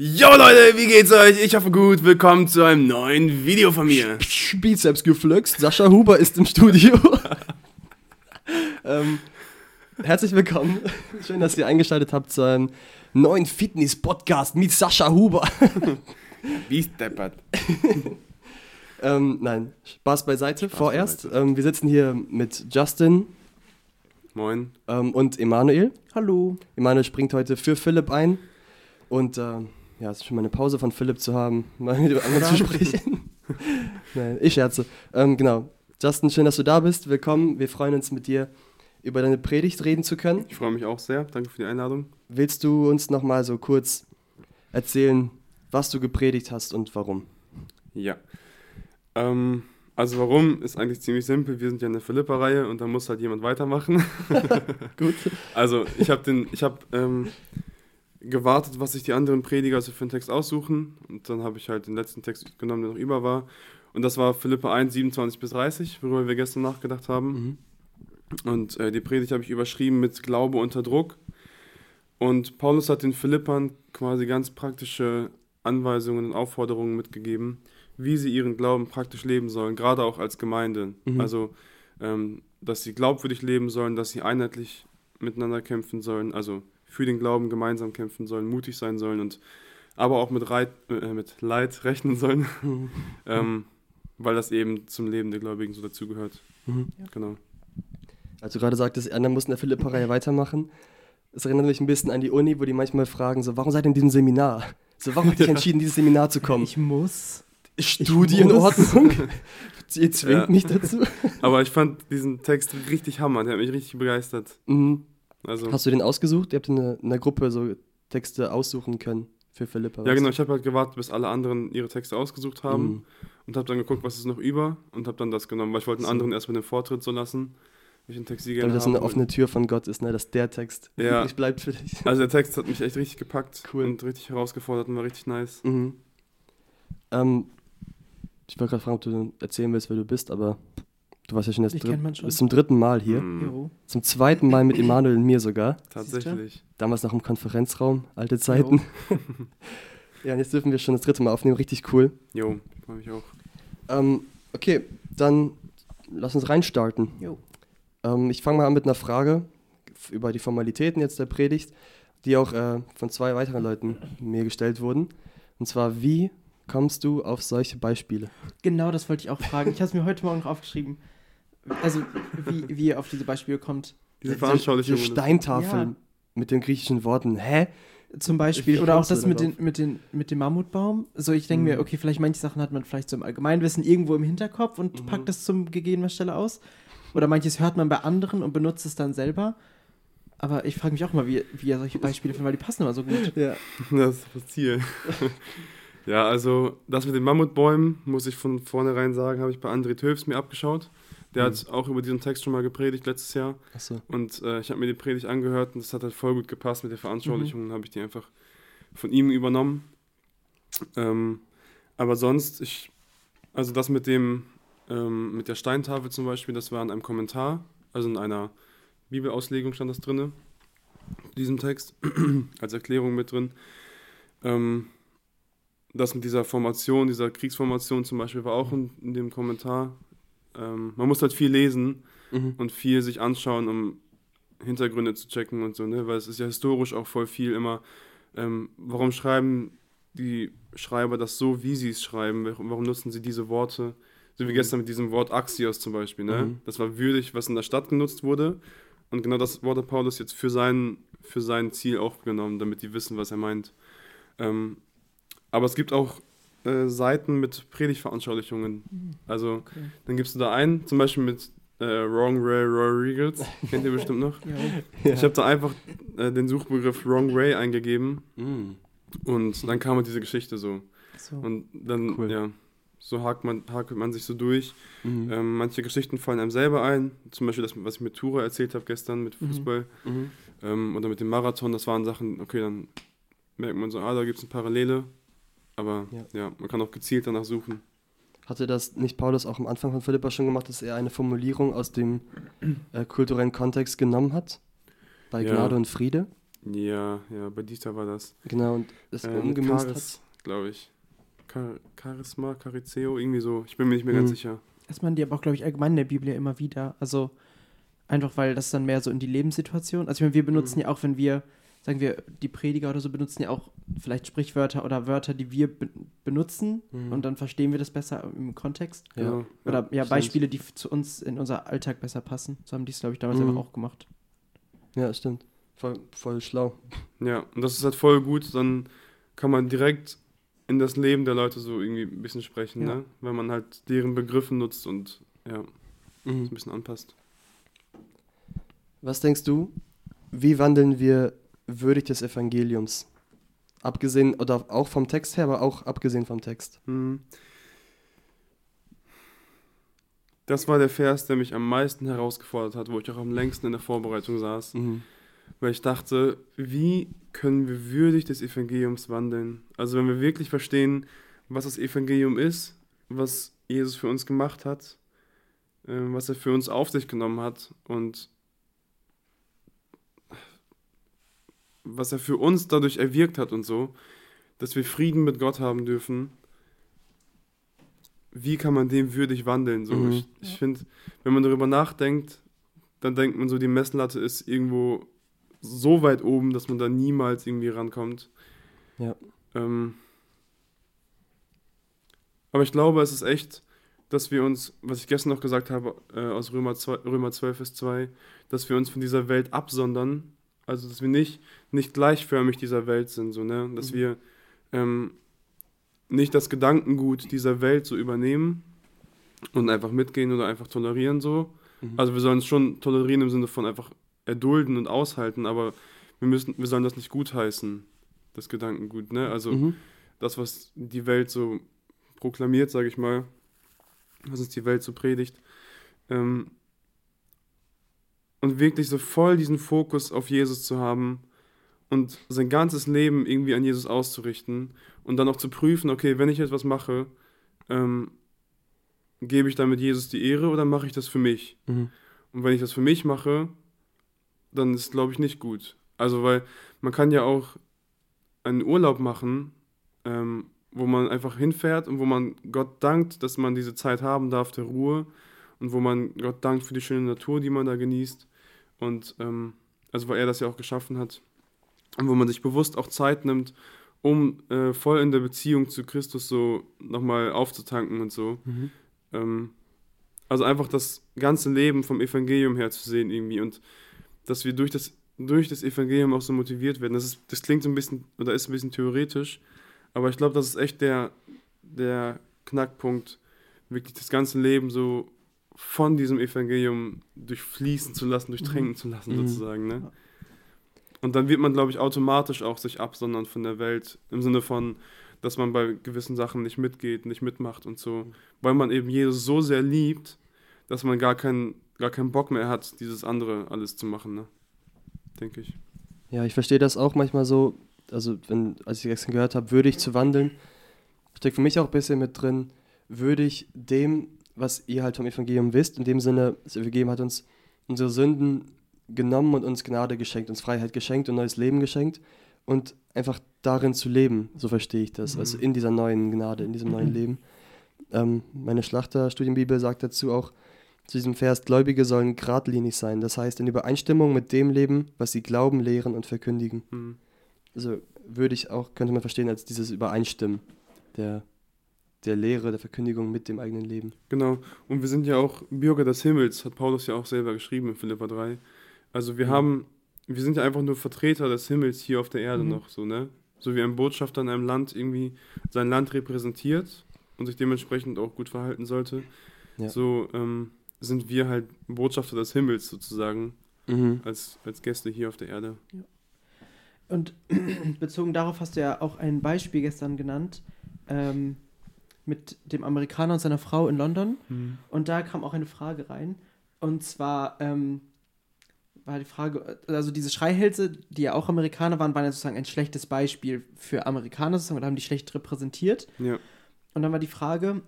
Jo Leute, wie geht's euch? Ich hoffe gut. Willkommen zu einem neuen Video von mir. Bizeps geflext. Sascha Huber ist im Studio. ähm, herzlich willkommen. Schön, dass ihr eingeschaltet habt zu einem neuen Fitness-Podcast mit Sascha Huber. Wie steppert. ähm, nein, Spaß beiseite. Spaß Vorerst. beiseite. Ähm, wir sitzen hier mit Justin Moin. ähm, und Emanuel. Hallo. Emanuel springt heute für Philipp ein. Und ähm, ja, es ist schon mal eine Pause von Philipp zu haben, mal mit dem anderen zu sprechen. Nein, ich scherze. Ähm, genau. Justin, schön, dass du da bist. Willkommen. Wir freuen uns mit dir über deine Predigt reden zu können. Ich freue mich auch sehr. Danke für die Einladung. Willst du uns nochmal so kurz erzählen, was du gepredigt hast und warum? Ja. Ähm, also warum ist eigentlich ziemlich simpel. Wir sind ja in der Philippa-Reihe und da muss halt jemand weitermachen. Gut. Also ich habe den, ich habe ähm, gewartet, was sich die anderen Prediger so für einen Text aussuchen und dann habe ich halt den letzten Text genommen, der noch über war. Und das war Philippa 1, 27 bis 30, worüber wir gestern nachgedacht haben. Mhm. Und äh, die Predigt habe ich überschrieben mit Glaube unter Druck. Und Paulus hat den Philippern quasi ganz praktische Anweisungen und Aufforderungen mitgegeben, wie sie ihren Glauben praktisch leben sollen, gerade auch als Gemeinde. Mhm. Also, ähm, dass sie glaubwürdig leben sollen, dass sie einheitlich miteinander kämpfen sollen, also für den Glauben gemeinsam kämpfen sollen, mutig sein sollen und aber auch mit, Reit, äh, mit Leid rechnen sollen, Mhm. ähm, weil das eben zum Leben der Gläubigen so dazugehört. Mhm. Genau. Als du gerade sagtest, Anna muss in der Philippa-Reihe weitermachen, es erinnert mich ein bisschen an die Uni, wo die manchmal fragen, so, warum seid ihr in diesem Seminar? So, warum habt ihr euch entschieden, in dieses Seminar zu kommen? Ich muss. Studie in muss. Ordnung? ihr zwingt Ja. mich dazu. Aber ich fand diesen Text richtig hammer, der hat mich richtig begeistert. Mhm. Also, Hast du den ausgesucht? Ihr habt in der, in der Gruppe so Texte aussuchen können für Philippa. ja genau, ich habe halt gewartet, bis alle anderen ihre Texte ausgesucht haben Mhm. und habe dann geguckt, was ist noch über und habe dann das genommen, weil ich wollte den So. anderen erstmal den Vortritt so lassen, weil ich den Text Weil gerne das haben eine offene Tür von Gott ist, ne? dass der Text Ja. übrig bleibt für dich. Also der Text hat mich echt richtig gepackt Cool. und richtig herausgefordert und war richtig nice. Mhm. Ähm, ich wollte gerade fragen, ob du erzählen willst, wer du bist, aber du warst ja schon das Mich dritt, kennt man schon. bist zum dritten Mal hier. Jo. Zum zweiten Mal mit Emanuel und mir sogar. tatsächlich. Damals noch im Konferenzraum, alte Zeiten. ja, und jetzt dürfen wir schon das dritte Mal aufnehmen, richtig cool. Jo, freue mich auch. Ähm, okay, dann lass uns reinstarten. Jo. Ähm, ich fange mal an mit einer Frage über die Formalitäten jetzt der Predigt, die auch äh, von zwei weiteren Leuten mir gestellt wurden. Und zwar, wie kommst du auf solche Beispiele? Genau das wollte ich auch fragen. Ich habe es mir heute Morgen noch aufgeschrieben. Also, wie, wie ihr auf diese Beispiele kommt. Diese Diese Veranschaulichung. Steintafel Ja. mit den griechischen Worten. Hä? Zum Beispiel. Oder auch das mit, den, mit, den, mit dem Mammutbaum. So, ich denke Mhm. mir, okay, vielleicht manche Sachen hat man vielleicht so im Allgemeinwissen irgendwo im Hinterkopf und Mhm. packt es zum gegebenen Stelle aus. Oder manches hört man bei anderen und benutzt es dann selber. Aber ich frage mich auch mal, wie, wie ihr solche Beispiele findet, weil die passen immer so gut. Ja. Das ist das Ziel. ja, also das mit den Mammutbäumen, muss ich von vornherein sagen, habe ich bei André Töfs mir abgeschaut. Der Mhm. hat auch über diesen Text schon mal gepredigt letztes Jahr. Achso. Und äh, ich habe mir die Predigt angehört und das hat halt voll gut gepasst mit der Veranschaulichung. Mhm. Habe ich die einfach von ihm übernommen. Ähm, aber sonst, ich, also das mit dem, ähm, mit der Steintafel zum Beispiel, das war in einem Kommentar, also in einer Bibelauslegung stand das drinne, diesem Text, als Erklärung mit drin. Ähm, das mit dieser Formation, dieser Kriegsformation zum Beispiel war auch in, in dem Kommentar. Ähm, man muss halt viel lesen, Mhm. und viel sich anschauen, um Hintergründe zu checken und so, ne? Weil es ist ja historisch auch voll viel immer, ähm, warum schreiben die Schreiber das so, wie sie es schreiben? Warum nutzen sie diese Worte? So wie Mhm. gestern mit diesem Wort Axios zum Beispiel, ne? Mhm. Das war würdig, was in der Stadt genutzt wurde. Und genau das Wort hat Paulus jetzt für sein, für sein Ziel aufgenommen, damit die wissen, was er meint. Ähm, aber es gibt auch äh, Seiten mit Predigtveranschaulichungen. Also Okay. dann gibst du da einen, zum Beispiel mit äh, Wrong Ray Roy Regals, kennt ihr bestimmt noch. Ja. Ich habe da einfach äh, den Suchbegriff Wrong Ray eingegeben Mhm. und dann kam halt diese Geschichte so. So. Und dann, Cool. ja, so hakt man, hakelt man sich so durch. Mhm. Ähm, manche Geschichten fallen einem selber ein, zum Beispiel das, was ich mit Tura erzählt habe gestern mit Mhm. Fußball Mhm. ähm, oder mit dem Marathon, das waren Sachen, okay, dann merkt man so, ah, da gibt es eine Parallele. Aber Ja. ja. man kann auch gezielt danach suchen. Hatte das nicht Paulus auch am Anfang von Philippa schon gemacht, dass er eine Formulierung aus dem äh, kulturellen Kontext genommen hat? Bei Ja. Gnade und Friede? Ja, ja, bei Dieter war das. Genau, und das Äh, umgemünzt Charis, glaube ich. Char Charisma, Charizeo, irgendwie so. Ich bin mir nicht mehr ganz Mhm. sicher. Das meinen die aber auch, glaube ich, allgemein in der Bibel ja immer wieder. Also einfach, weil das dann mehr so in die Lebenssituation. Also ich meine, wir benutzen Mhm. ja auch, wenn wir, sagen wir, die Prediger oder so benutzen ja auch vielleicht Sprichwörter oder Wörter, die wir be benutzen. Mhm. und dann verstehen wir das besser im Kontext. Ja. Oder ja, stimmt. Beispiele, die zu uns in unser Alltag besser passen. So haben die es, glaube ich, damals Mhm. einfach auch gemacht. Ja, stimmt. Voll, voll schlau. Ja, und das ist halt voll gut, dann kann man direkt in das Leben der Leute so irgendwie ein bisschen sprechen, Ja. ne? Wenn man halt deren Begriffe nutzt und ja, so Mhm. ein bisschen anpasst. Was denkst du, wie wandeln wir würdig des Evangeliums? Abgesehen, oder auch vom Text her, aber auch abgesehen vom Text. Mhm. Das war der Vers, der mich am meisten herausgefordert hat, wo ich auch am längsten in der Vorbereitung saß. Mhm. Weil ich dachte, wie können wir würdig des Evangeliums wandeln? Also wenn wir wirklich verstehen, was das Evangelium ist, was Jesus für uns gemacht hat, äh, was er für uns auf sich genommen hat und was er für uns dadurch erwirkt hat und so, dass wir Frieden mit Gott haben dürfen. Wie kann man dem würdig wandeln? So, Mhm. Ich, ich finde, wenn man darüber nachdenkt, dann denkt man so, die Messlatte ist irgendwo so weit oben, dass man da niemals irgendwie rankommt. Ja. Ähm, aber ich glaube, es ist echt, dass wir uns, was ich gestern noch gesagt habe, äh, aus Römer, 2, Römer 12, Vers 2, dass wir uns von dieser Welt absondern. Also, dass wir nicht, nicht gleichförmig dieser Welt sind, so, ne? Dass Mhm. wir ähm, nicht das Gedankengut dieser Welt so übernehmen und einfach mitgehen oder einfach tolerieren, so. Mhm. Also wir sollen es schon tolerieren im Sinne von einfach erdulden und aushalten, aber wir müssen, wir sollen das nicht gutheißen, das Gedankengut, ne? Also Mhm. das, was die Welt so proklamiert, sage ich mal, was uns die Welt so predigt. Ähm, und wirklich so voll diesen Fokus auf Jesus zu haben und sein ganzes Leben irgendwie an Jesus auszurichten und dann auch zu prüfen, okay, wenn ich etwas mache, ähm, gebe ich damit Jesus die Ehre oder mache ich das für mich? Mhm. Und wenn ich das für mich mache, dann ist glaube ich nicht gut. Also weil man kann ja auch einen Urlaub machen, ähm, wo man einfach hinfährt und wo man Gott dankt, dass man diese Zeit haben darf der Ruhe und wo man Gott dankt für die schöne Natur, die man da genießt und ähm, also weil er das ja auch geschaffen hat und wo man sich bewusst auch Zeit nimmt, um äh, voll in der Beziehung zu Christus so nochmal aufzutanken und so. Mhm. Ähm, also einfach das ganze Leben vom Evangelium her zu sehen irgendwie und dass wir durch das, durch das Evangelium auch so motiviert werden. Das, ist, das klingt so ein bisschen oder ist ein bisschen theoretisch, aber ich glaube, das ist echt der, der Knackpunkt, wirklich das ganze Leben so von diesem Evangelium durchfließen zu lassen, durchtränken zu lassen Mhm. sozusagen. Ne? Und dann wird man, glaube ich, automatisch auch sich absondern von der Welt, im Sinne von, dass man bei gewissen Sachen nicht mitgeht, nicht mitmacht und so, weil man eben Jesus so sehr liebt, dass man gar keinen gar keinen Bock mehr hat, dieses andere alles zu machen, ne? Denke ich. Ja, ich verstehe das auch manchmal so, also wenn, als ich gestern gehört habe, würdig zu wandeln, steckt für mich auch ein bisschen mit drin, würdig dem, was ihr halt vom Evangelium wisst, in dem Sinne, das Evangelium hat uns unsere Sünden genommen und uns Gnade geschenkt, uns Freiheit geschenkt und neues Leben geschenkt und einfach darin zu leben, so verstehe ich das, Mhm. also in dieser neuen Gnade, in diesem neuen Leben. Ähm, meine Schlachterstudienbibel sagt dazu auch, zu diesem Vers, Gläubige sollen geradlinig sein, das heißt in Übereinstimmung mit dem Leben, was sie glauben, lehren und verkündigen. Mhm. Also würde ich auch, könnte man verstehen als dieses Übereinstimmen der, der Lehre, der Verkündigung mit dem eigenen Leben. Genau. Und wir sind ja auch Bürger des Himmels, hat Paulus ja auch selber geschrieben in Philippa 3. Also wir Mhm. haben, wir sind ja einfach nur Vertreter des Himmels hier auf der Erde Mhm. noch, so, ne? So wie ein Botschafter in einem Land irgendwie sein Land repräsentiert und sich dementsprechend auch gut verhalten sollte. Ja. So ähm, sind wir halt Botschafter des Himmels sozusagen, Mhm. als, als Gäste hier auf der Erde. Und bezogen darauf hast du ja auch ein Beispiel gestern genannt ähm, mit dem Amerikaner und seiner Frau in London. Und da kam auch eine Frage rein. Und zwar ähm, war die Frage, also diese Schreihälse, die ja auch Amerikaner waren, waren ja sozusagen ein schlechtes Beispiel für Amerikaner sozusagen und haben die schlecht repräsentiert. Ja. Und dann war die Frage,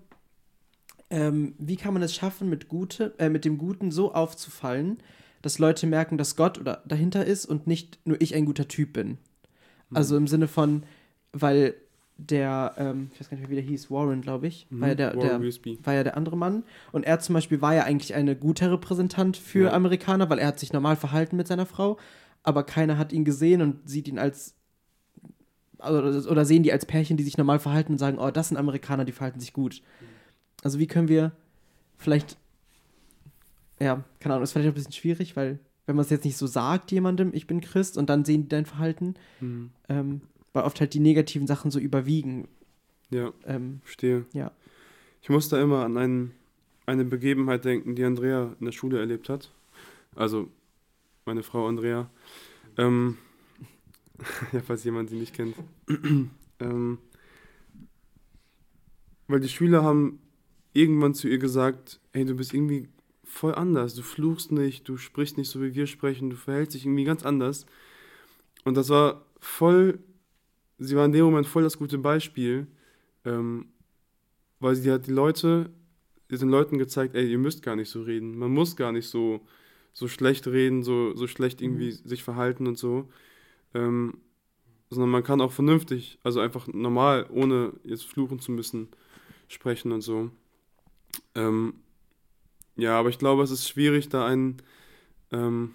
ähm, wie kann man es schaffen, mit, Gute, äh, mit dem Guten so aufzufallen, dass Leute merken, dass Gott oder dahinter ist und nicht nur ich ein guter Typ bin. Also im Sinne von, weil der, ähm, ich weiß gar nicht mehr, wie der hieß, Warren, glaube ich, Mhm. war, ja der, der, war ja der andere Mann. Und er zum Beispiel war ja eigentlich eine gute Repräsentant für Ja. Amerikaner, weil er hat sich normal verhalten mit seiner Frau, aber keiner hat ihn gesehen und sieht ihn als oder, oder sehen die als Pärchen, die sich normal verhalten und sagen, oh, das sind Amerikaner, die verhalten sich gut. Also wie können wir vielleicht, ja, keine Ahnung, ist vielleicht ein bisschen schwierig, weil wenn man es jetzt nicht so sagt jemandem, ich bin Christ und dann sehen die dein Verhalten, Mhm. ähm, weil oft halt die negativen Sachen so überwiegen. Ja, Ähm, verstehe. Ja. Ich muss da immer an einen, eine Begebenheit denken, die Andrea in der Schule erlebt hat. Also meine Frau Andrea. Ähm, ja, falls jemand sie nicht kennt. ähm, weil die Schüler haben irgendwann zu ihr gesagt, hey, du bist irgendwie voll anders. Du fluchst nicht, du sprichst nicht so, wie wir sprechen, du verhältst dich irgendwie ganz anders. Und das war voll, sie war in dem Moment voll das gute Beispiel, ähm, weil sie hat die Leute, den Leuten gezeigt, ey, ihr müsst gar nicht so reden. Man muss gar nicht so, so schlecht reden, so, so schlecht irgendwie sich verhalten und so. Ähm, sondern man kann auch vernünftig, also einfach normal, ohne jetzt fluchen zu müssen, sprechen und so. Ähm, ja, aber ich glaube, es ist schwierig, da ein, ähm,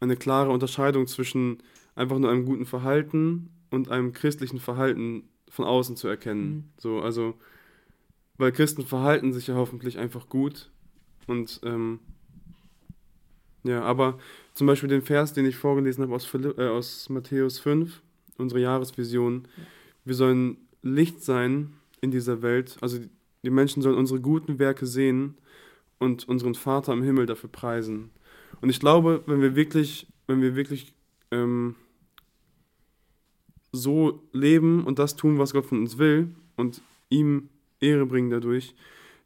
eine klare Unterscheidung zwischen einfach nur einem guten Verhalten und einem christlichen Verhalten von außen zu erkennen. Mhm. So, also, weil Christen verhalten sich ja hoffentlich einfach gut. Und ähm, ja, aber zum Beispiel den Vers, den ich vorgelesen habe aus, Philipp, äh, aus Matthäus 5, unsere Jahresvision, wir sollen Licht sein in dieser Welt. Also die- die Menschen sollen unsere guten Werke sehen und unseren Vater im Himmel dafür preisen. Und ich glaube, wenn wir wirklich, wenn wir wirklich ähm, so leben und das tun, was Gott von uns will und ihm Ehre bringen dadurch,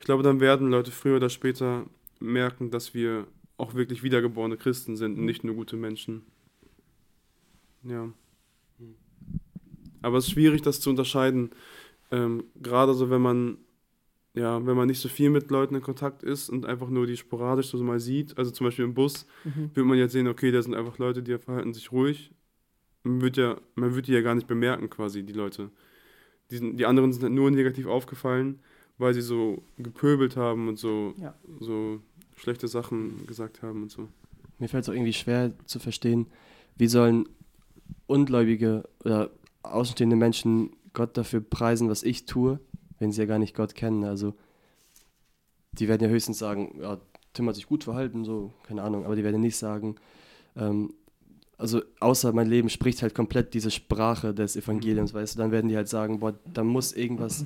ich glaube, dann werden Leute früher oder später merken, dass wir auch wirklich wiedergeborene Christen sind und nicht nur gute Menschen. Ja. Aber es ist schwierig, das zu unterscheiden. Ähm, gerade so, wenn man, ja, wenn man nicht so viel mit Leuten in Kontakt ist und einfach nur die sporadisch so mal sieht, also zum Beispiel im Bus, mhm. wird man jetzt sehen, okay, da sind einfach Leute, die verhalten sich ruhig. Man wird ja, man wird die ja gar nicht bemerken, quasi, die Leute. Die, sind, die anderen sind halt nur negativ aufgefallen, weil sie so gepöbelt haben und so, Ja. so schlechte Sachen gesagt haben und so. Mir fällt es auch irgendwie schwer zu verstehen, wie sollen ungläubige oder außenstehende Menschen Gott dafür preisen, was ich tue, wenn sie ja gar nicht Gott kennen. Also die werden ja höchstens sagen, ja, Tim hat sich gut verhalten, so, keine Ahnung, aber die werden nicht sagen, ähm, also außer mein Leben spricht halt komplett diese Sprache des Evangeliums, weißt du, dann werden die halt sagen, boah, da muss irgendwas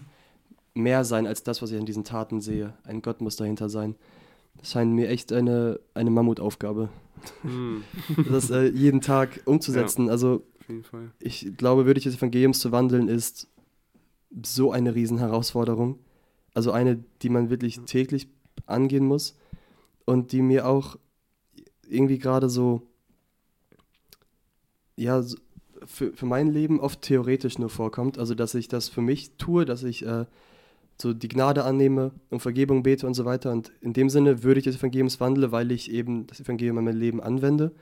mehr sein als das, was ich an diesen Taten sehe. Ein Gott muss dahinter sein. Das scheint mir echt eine, eine Mammutaufgabe, Hm, das äh, jeden Tag umzusetzen. Also auf jeden Fall. ich glaube, würdig des Evangeliums zu wandeln, ist so eine Riesenherausforderung. Also eine, die man wirklich täglich angehen muss und die mir auch irgendwie gerade so, ja, für, für mein Leben oft theoretisch nur vorkommt. Also, dass ich das für mich tue, dass ich äh, so die Gnade annehme, um Vergebung bete und so weiter. Und in dem Sinne würde ich des Evangeliums wandle, weil ich eben das Evangelium in mein Leben anwende.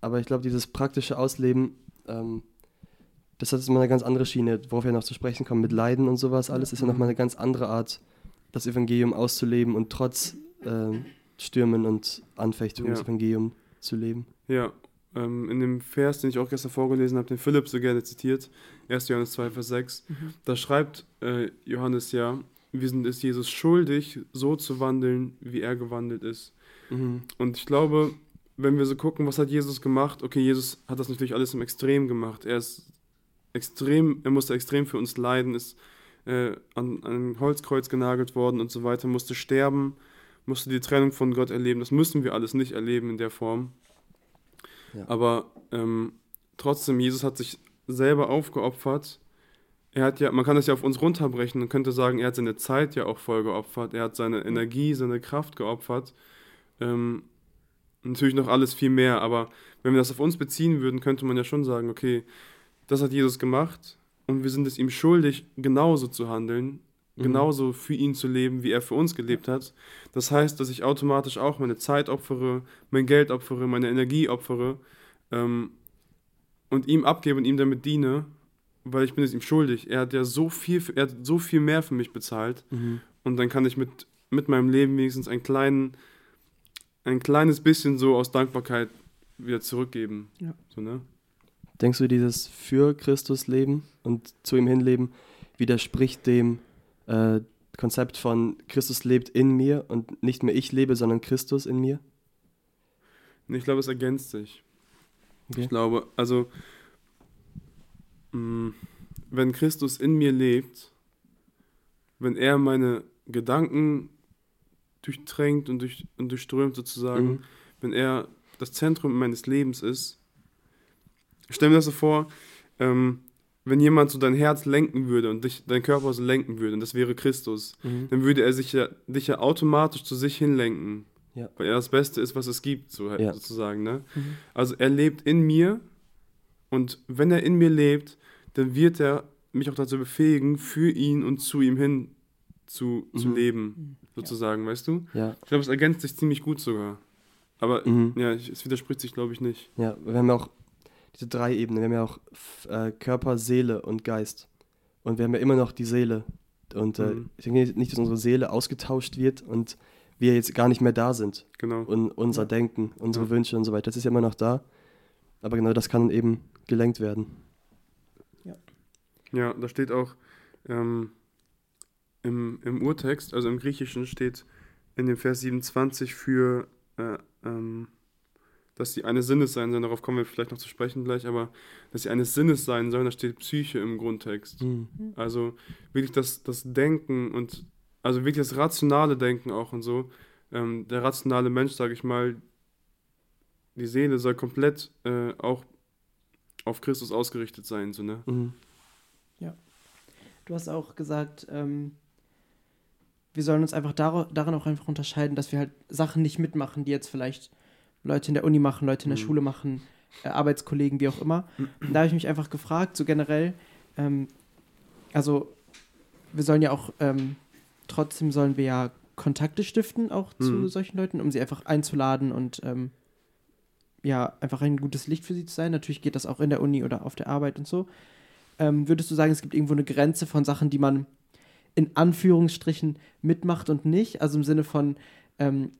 Aber ich glaube, dieses praktische Ausleben, ähm, das hat jetzt mal eine ganz andere Schiene, worauf wir noch zu sprechen kommen, mit Leiden und sowas alles, ist ja nochmal eine ganz andere Art, das Evangelium auszuleben und trotz ähm, Stürmen und Anfechtungen das Ja. Evangelium zu leben. Ja, ähm, in dem Vers, den ich auch gestern vorgelesen habe, den Philipp so gerne zitiert, 1. Johannes 2, Vers 6, da schreibt äh, Johannes ja, wir sind es Jesus schuldig, so zu wandeln, wie er gewandelt ist. Mhm. Und ich glaube, wenn wir so gucken, was hat Jesus gemacht? Okay, Jesus hat das natürlich alles im Extrem gemacht. Er ist extrem, er musste extrem für uns leiden, ist äh, an, an ein Holzkreuz genagelt worden und so weiter, musste sterben, musste die Trennung von Gott erleben. Das müssen wir alles nicht erleben in der Form. Ja. Aber ähm, trotzdem, Jesus hat sich selber aufgeopfert. Er hat ja, man kann das ja auf uns runterbrechen und könnte sagen, er hat seine Zeit ja auch voll geopfert, er hat seine Energie, seine Kraft geopfert. Ähm, natürlich noch alles viel mehr, aber wenn wir das auf uns beziehen würden, könnte man ja schon sagen, okay, das hat Jesus gemacht und wir sind es ihm schuldig, genauso zu handeln, mhm. Genauso für ihn zu leben, wie er für uns gelebt hat. Das heißt, dass ich automatisch auch meine Zeit opfere, mein Geld opfere, meine Energie opfere ähm, und ihm abgebe und ihm damit diene, weil ich bin es ihm schuldig. Er hat ja so viel, er hat so viel mehr für mich bezahlt mhm. und dann kann ich mit, mit meinem Leben wenigstens einen kleinen, ein kleines bisschen so aus Dankbarkeit wieder zurückgeben. Ja. So, ne? Denkst du, dieses für Christus leben und zu ihm hinleben widerspricht dem äh, Konzept von Christus lebt in mir und nicht mehr ich lebe, sondern Christus in mir? Ich glaube, es ergänzt sich. Okay. Ich glaube, also mh, mm, wenn Christus in mir lebt, wenn er meine Gedanken durchtränkt und, durch, und durchströmt sozusagen, mhm. wenn er das Zentrum meines Lebens ist, stell mir das so vor, ähm, wenn jemand so dein Herz lenken würde und dich, dein Körper so lenken würde, und das wäre Christus, mhm. dann würde er sich ja, dich ja automatisch zu sich hinlenken. Ja. Weil er das Beste ist, was es gibt, so halt ja. sozusagen. Ne? Mhm. Also er lebt in mir und wenn er in mir lebt, dann wird er mich auch dazu befähigen, für ihn und zu ihm hin zu, mhm. zu leben, sozusagen, ja. weißt du? Ja. Ich glaube, es ergänzt sich ziemlich gut sogar. Aber mhm. ja, es widerspricht sich, glaube ich, nicht. Ja, wir haben auch diese drei Ebenen. Wir haben ja auch äh, Körper, Seele und Geist. Und wir haben ja immer noch die Seele. Und äh, mhm. ich denke nicht, dass unsere Seele ausgetauscht wird und wir jetzt gar nicht mehr da sind. Genau. Und unser. Denken, unsere ja. Wünsche und so weiter. Das ist ja immer noch da. Aber genau das kann eben gelenkt werden. Ja. Ja, da steht auch ähm, im, im Urtext, also im Griechischen steht in dem Vers 27 für äh, ähm, dass sie eines Sinnes sein sollen, darauf kommen wir vielleicht noch zu sprechen gleich, aber dass sie eines Sinnes sein sollen, da steht Psyche im Grundtext. Mhm. Also wirklich das, das Denken und also wirklich das rationale Denken auch und so. Ähm, der rationale Mensch, sage ich mal, die Seele soll komplett äh, auch auf Christus ausgerichtet sein, so, ne? Mhm. Ja. Du hast auch gesagt, ähm, wir sollen uns einfach dar darin auch einfach unterscheiden, dass wir halt Sachen nicht mitmachen, die jetzt vielleicht Leute in der Uni machen, Leute in der mhm. Schule machen, äh, Arbeitskollegen, wie auch immer. Und da habe ich mich einfach gefragt, so generell, ähm, also wir sollen ja auch, ähm, trotzdem sollen wir ja Kontakte stiften, auch mhm. zu solchen Leuten, um sie einfach einzuladen und ähm, ja, einfach ein gutes Licht für sie zu sein. Natürlich geht das auch in der Uni oder auf der Arbeit und so. Ähm, würdest du sagen, es gibt irgendwo eine Grenze von Sachen, die man in Anführungsstrichen mitmacht und nicht? Also im Sinne von, ähm,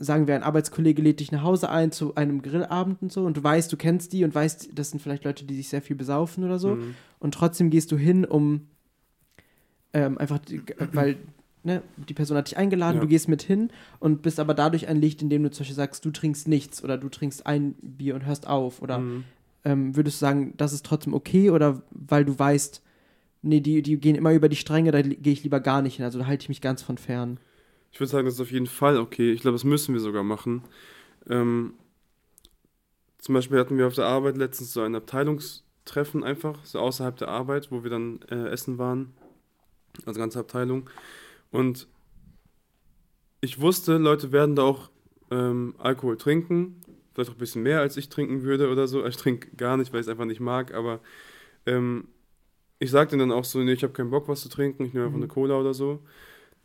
sagen wir, ein Arbeitskollege lädt dich nach Hause ein zu einem Grillabend und so und du weißt, du kennst die und weißt, das sind vielleicht Leute, die sich sehr viel besaufen oder so mhm. und trotzdem gehst du hin, um ähm, einfach, weil ne, die Person hat dich eingeladen, ja. du gehst mit hin und bist aber dadurch ein Licht, indem du zum Beispiel sagst, du trinkst nichts oder du trinkst ein Bier und hörst auf oder mhm. ähm, würdest du sagen, das ist trotzdem okay oder weil du weißt, nee, die, die gehen immer über die Stränge, da gehe ich lieber gar nicht hin, also da halte ich mich ganz von fern. Ich würde sagen, das ist auf jeden Fall okay. Ich glaube, das müssen wir sogar machen. Ähm, zum Beispiel hatten wir auf der Arbeit letztens so ein Abteilungstreffen einfach, so außerhalb der Arbeit, wo wir dann äh, essen waren. Also ganze Abteilung. Und ich wusste, Leute werden da auch ähm, Alkohol trinken. Vielleicht auch ein bisschen mehr, als ich trinken würde oder so. Ich trinke gar nicht, weil ich es einfach nicht mag. Aber ähm, ich sagte dann auch so, nee, ich habe keinen Bock, was zu trinken. Ich nehme einfach mhm. eine Cola oder so.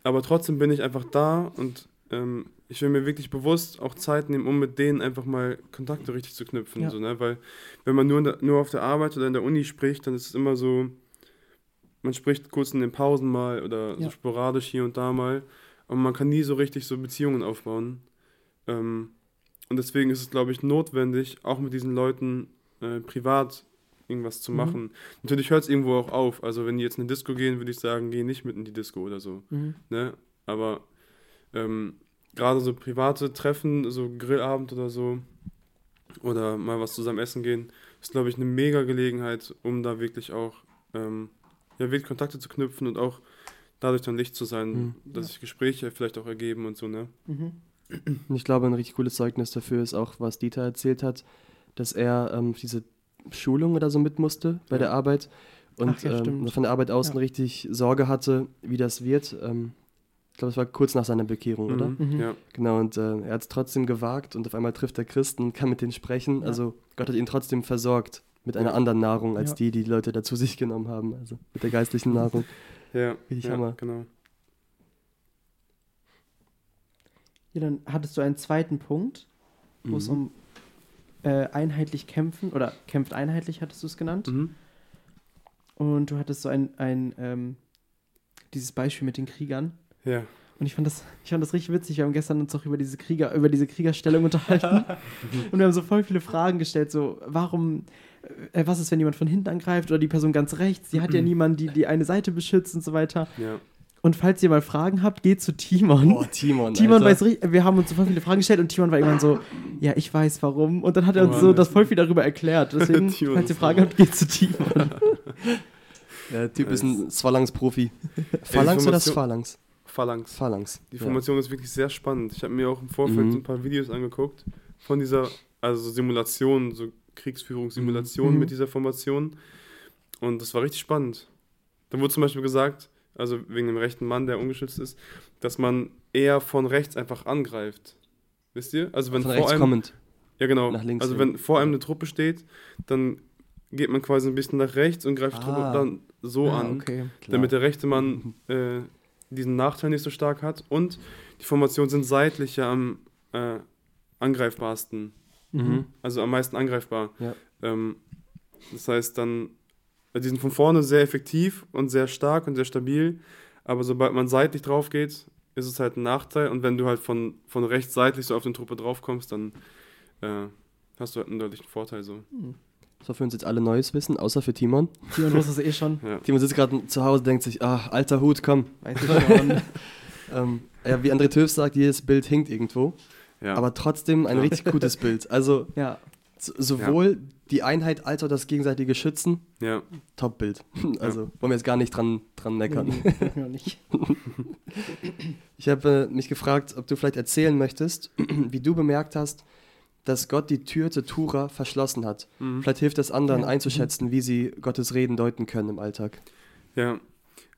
Aber trotzdem bin ich einfach da und ähm, ich will mir wirklich bewusst auch Zeit nehmen, um mit denen einfach mal Kontakte richtig zu knüpfen. Ja. So, ne? Weil wenn man nur, der, nur auf der Arbeit oder in der Uni spricht, dann ist es immer so, man spricht kurz in den Pausen mal oder ja. so sporadisch hier und da mal. Aber man kann nie so richtig so Beziehungen aufbauen. Ähm, und deswegen ist es, glaube ich, notwendig, auch mit diesen Leuten äh, privat irgendwas zu mhm. machen. Natürlich hört es irgendwo auch auf. Also wenn die jetzt in eine Disco gehen, würde ich sagen, geh nicht mit in die Disco oder so. Mhm. Ne? Aber ähm, gerade so private Treffen, so Grillabend oder so, oder mal was zusammen essen gehen, ist, glaube ich, eine mega Gelegenheit, um da wirklich auch ähm, ja, wirklich Kontakte zu knüpfen und auch dadurch dann Licht zu sein, mhm. dass sich Gespräche vielleicht auch ergeben und so, ne? Mhm. Ich glaube, ein richtig cooles Zeugnis dafür ist auch, was Dieter erzählt hat, dass er ähm, diese Schulung oder so mit musste bei ja. der Arbeit und ja, ähm, von der Arbeit außen ja. richtig Sorge hatte, wie das wird. Ähm, ich glaube, es war kurz nach seiner Bekehrung, mhm. oder? Mhm. Ja. Genau, und äh, er hat es trotzdem gewagt und auf einmal trifft er Christen und kann mit denen sprechen. Also Gott hat ihn trotzdem versorgt mit einer anderen Nahrung als die, die die Leute dazu sich genommen haben, also mit der geistlichen Nahrung. Ja, Richtig ja Hammer. genau. Ja, dann hattest du einen zweiten Punkt, wo es Mhm. um äh, einheitlich kämpfen oder kämpft einheitlich, hattest du es genannt. Mhm. Und du hattest so ein, ein ähm, dieses Beispiel mit den Kriegern. Ja. Und ich fand das, ich fand das richtig witzig. Wir haben gestern uns auch über diese Krieger, über diese Kriegerstellung unterhalten. und wir haben so voll viele Fragen gestellt. So, warum, äh, was ist, wenn jemand von hinten angreift oder die Person ganz rechts? Die hat ja niemanden, die die eine Seite beschützt und so weiter. Ja. Und falls ihr mal Fragen habt, geht zu Timon. Oh, Timon. Timon Alter. weiß richtig, wir haben uns so voll viele Fragen gestellt und Timon war irgendwann so, ja, ich weiß warum. Und dann hat er uns Oh, so das voll viel darüber erklärt. Deswegen, falls ihr Fragen habt, geht zu Timon. Der Typ ist ein Phalanx-Profi. Phalanx oder Information- Phalanx? Phalanx. Phalanx. Die ja. Formation ist wirklich sehr spannend. Ich habe mir auch im Vorfeld Mhm. so ein paar Videos angeguckt von dieser, also Simulation, so Kriegsführungssimulation Mhm. mit dieser Formation. Und das war richtig spannend. Da wurde zum Beispiel gesagt, also wegen dem rechten Mann, der ungeschützt ist, dass man eher von rechts einfach angreift. Wisst ihr? Also wenn Von vor rechts einem, kommend. ja genau, nach links also hin. wenn vor einem eine Truppe steht, dann geht man quasi ein bisschen nach rechts und greift die Truppe Ah. dann so Ah, an okay. Damit der rechte Mann äh, diesen Nachteil nicht so stark hat. Und die Formationen sind seitlich ja am äh, angreifbarsten, Mhm. also am meisten angreifbar. Ja. Ähm, das heißt dann, äh, die sind von vorne sehr effektiv und sehr stark und sehr stabil, aber sobald man seitlich drauf geht, ist es halt ein Nachteil. Und wenn du halt von, von rechts seitlich so auf den Truppe drauf kommst, dann äh, hast du halt einen deutlichen Vorteil so. Das war für uns jetzt alle neues Wissen, außer für Timon. Timon wusste es eh schon. Ja. Timon sitzt gerade zu Hause, denkt sich, ah, alter Hut, komm. Weiß ich schon. Ähm, ja, wie André Töf sagt, jedes Bild hinkt irgendwo, Ja. aber trotzdem ein Ja. richtig gutes Bild. Also ja. sowohl die Einheit als auch das gegenseitige Schützen, ja. Top-Bild. Also wollen wir jetzt gar nicht dran, dran meckern. Nee, nicht. Ich habe äh, mich gefragt, ob du vielleicht erzählen möchtest, wie du bemerkt hast, dass Gott die Tür zur Tura verschlossen hat. Mhm. Vielleicht hilft es anderen Ja. einzuschätzen, wie sie Gottes Reden deuten können im Alltag. Ja,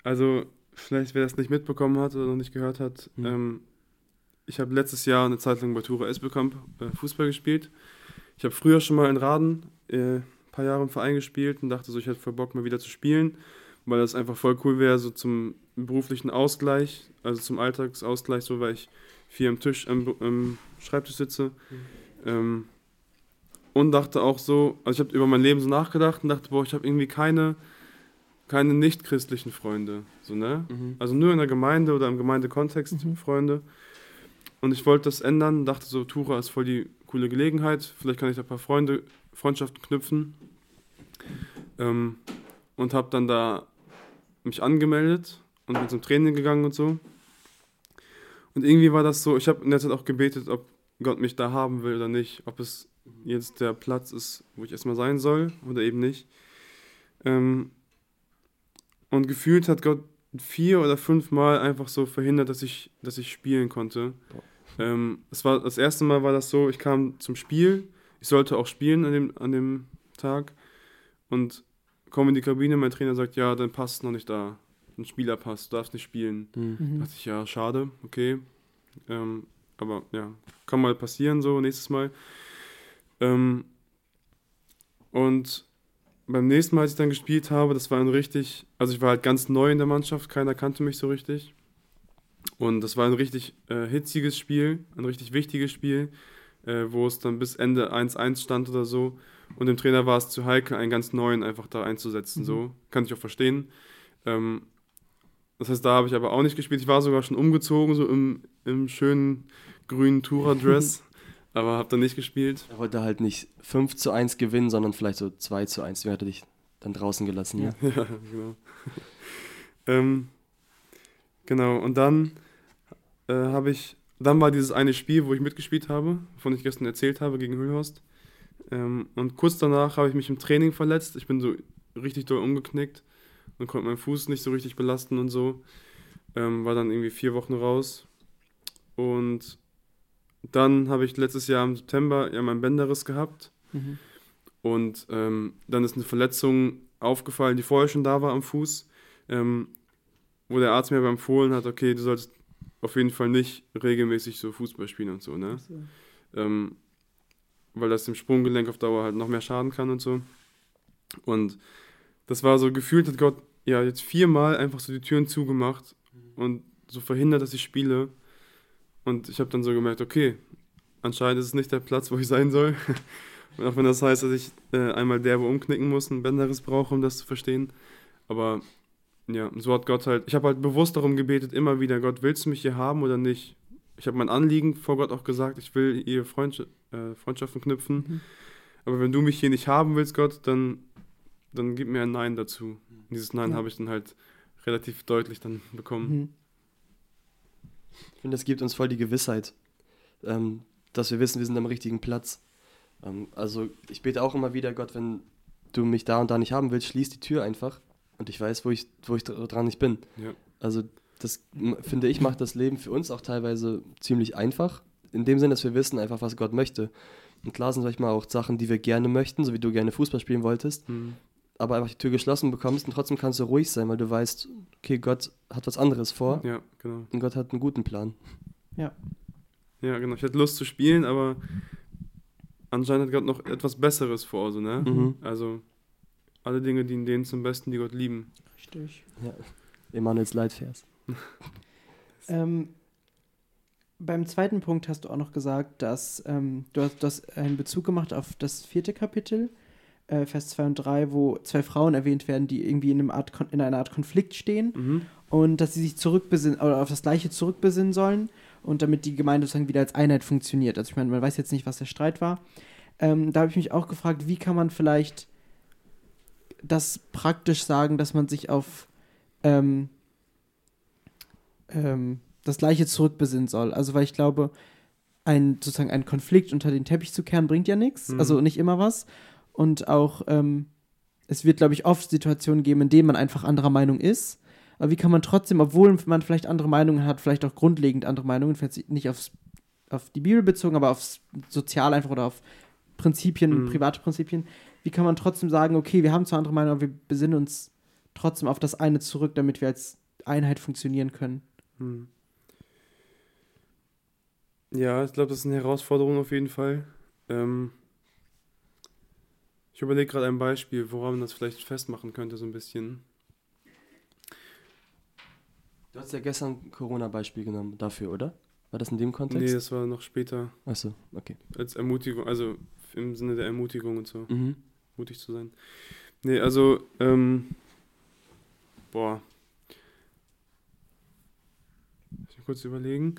also vielleicht wer das nicht mitbekommen hat oder noch nicht gehört hat, Mhm. ähm, ich habe letztes Jahr eine Zeit lang bei Tura Esbekamp äh, Fußball gespielt. Ich habe früher schon mal in Raden äh, ein paar Jahre im Verein gespielt und dachte so, ich hätte voll Bock mal wieder zu spielen, weil das einfach voll cool wäre, so zum beruflichen Ausgleich, also zum Alltagsausgleich, so weil ich viel am Tisch, am, am Schreibtisch sitze. Ähm, und dachte auch so, also ich habe über mein Leben so nachgedacht und dachte, boah, ich habe irgendwie keine keine nichtchristlichen Freunde, so ne? Also nur in der Gemeinde oder im Gemeindekontext Mhm. Freunde. Und ich wollte das ändern, dachte so, Tura ist voll die coole Gelegenheit, vielleicht kann ich da ein paar Freunde, Freundschaften knüpfen. Ähm, und habe dann da mich angemeldet und bin zum Training gegangen und so. Und irgendwie war das so, ich habe in der Zeit auch gebetet, ob Gott mich da haben will oder nicht, ob es jetzt der Platz ist, wo ich erstmal sein soll oder eben nicht. Ähm, und gefühlt hat Gott vier oder fünf Mal einfach so verhindert, dass ich, dass ich spielen konnte. Ähm, es war, das erste Mal war das so, ich kam zum Spiel, ich sollte auch spielen an dem, an dem Tag und komme in die Kabine, mein Trainer sagt, ja, dein Pass ist noch nicht da. Ein Spielerpass, du darfst nicht spielen. Mhm. Mhm. dachte ich, ja, schade, okay. Ähm, aber ja, kann mal passieren so nächstes Mal. Ähm, und beim nächsten Mal, als ich dann gespielt habe, das war ein richtig, also ich war halt ganz neu in der Mannschaft, keiner kannte mich so richtig. Und das war ein richtig äh, hitziges Spiel, ein richtig wichtiges Spiel, äh, wo es dann bis Ende 1-1 stand oder so. Und dem Trainer war es zu heikel, einen ganz neuen einfach da einzusetzen. Mhm. So kann ich auch verstehen. Ähm, das heißt, da habe ich aber auch nicht gespielt. Ich war sogar schon umgezogen, so im, im schönen grünen Tura-Dress, aber habe dann nicht gespielt. Er wollte halt nicht 5 zu 1 gewinnen, sondern vielleicht so 2 zu 1. Wer hätte dich dann draußen gelassen? Ja. Ja. ja, genau. ähm, genau, und dann äh, habe ich, dann war dieses eine Spiel, wo ich mitgespielt habe, wovon ich gestern erzählt habe, gegen Höhlhorst. Ähm, und kurz danach habe ich mich im Training verletzt. Ich bin so richtig doll umgeknickt und konnte meinen Fuß nicht so richtig belasten und so. Ähm, war dann irgendwie vier Wochen raus. Und dann habe ich letztes Jahr im September ja meinen Bänderriss gehabt. Mhm. Und ähm, dann ist eine Verletzung aufgefallen, die vorher schon da war am Fuß, ähm, wo der Arzt mir aber empfohlen hat, okay, du solltest auf jeden Fall nicht regelmäßig so Fußball spielen und so, ne? So. Ähm, weil das dem Sprunggelenk auf Dauer halt noch mehr schaden kann und so. Und das war so gefühlt, hat Gott ja jetzt viermal einfach so die Türen zugemacht und so verhindert, dass ich spiele. Und ich habe dann so gemerkt, okay, anscheinend ist es nicht der Platz, wo ich sein soll. Und auch wenn das heißt, dass ich äh, einmal derbe umknicken muss, ein Bänderriss brauche, um das zu verstehen. Aber ja, so hat Gott halt, ich habe halt bewusst darum gebetet, immer wieder, Gott, willst du mich hier haben oder nicht? Ich habe mein Anliegen vor Gott auch gesagt, ich will ihr Freundsch äh, Freundschaften knüpfen. Mhm. Aber wenn du mich hier nicht haben willst, Gott, dann, dann gib mir ein Nein dazu. Und dieses Nein Ja. habe ich dann halt relativ deutlich dann bekommen. Mhm. Ich finde, das gibt uns voll die Gewissheit, ähm, dass wir wissen, wir sind am richtigen Platz. Ähm, also ich bete auch immer wieder, Gott, wenn du mich da und da nicht haben willst, schließ die Tür einfach und ich weiß, wo ich, wo ich dr- dran nicht bin. Ja. Also das, finde ich, macht das Leben für uns auch teilweise ziemlich einfach. In dem Sinne, dass wir wissen einfach, was Gott möchte. Und klar sind manchmal auch Sachen, die wir gerne möchten, so wie du gerne Fußball spielen wolltest, Mhm. aber einfach die Tür geschlossen bekommst und trotzdem kannst du ruhig sein, weil du weißt, okay, Gott hat was anderes vor Ja, genau. und Gott hat einen guten Plan. Ja, genau. Ich hatte Lust zu spielen, aber anscheinend hat Gott noch etwas Besseres vor, so, ne? Mhm. Also alle Dinge dienen denen zum Besten, die Gott lieben. Richtig. Emanuels Leitvers. Ähm, beim zweiten Punkt hast du auch noch gesagt, dass ähm, du, hast, du hast einen Bezug gemacht auf das vierte Kapitel, äh, Vers 2 und 3, wo zwei Frauen erwähnt werden, die irgendwie in, einem Art, Kon- in einer Art Konflikt stehen Mhm. und dass sie sich zurückbesinnen oder auf das Gleiche zurückbesinnen sollen und damit die Gemeinde sozusagen wieder als Einheit funktioniert. Also ich meine, man weiß jetzt nicht, was der Streit war. Ähm, da habe ich mich auch gefragt, wie kann man vielleicht das praktisch sagen, dass man sich auf ähm, ähm, das Gleiche zurückbesinnen soll. Also weil ich glaube, ein sozusagen einen Konflikt unter den Teppich zu kehren bringt ja nichts, Mhm. also nicht immer was. Und auch ähm, es wird, glaube ich, oft Situationen geben, in denen man einfach anderer Meinung ist. Aber wie kann man trotzdem, obwohl man vielleicht andere Meinungen hat, vielleicht auch grundlegend andere Meinungen, vielleicht nicht aufs, auf die Bibel bezogen, aber aufs Sozial einfach oder auf Prinzipien, Mhm. private Prinzipien, wie kann man trotzdem sagen, okay, wir haben zwar andere Meinungen, aber wir besinnen uns trotzdem auf das eine zurück, damit wir als Einheit funktionieren können. Hm. Ja, ich glaube, das ist eine Herausforderung auf jeden Fall. Ähm, ich überlege gerade ein Beispiel, woran man das vielleicht festmachen könnte, so ein bisschen. Du hast ja gestern ein Corona-Beispiel genommen dafür, oder? War das in dem Nee, Kontext? das war noch später Achso, okay. als Ermutigung, also im Sinne der Ermutigung und so, Mhm. Mutig zu sein. Nee, also, ähm, boah. Muss ich kurz überlegen.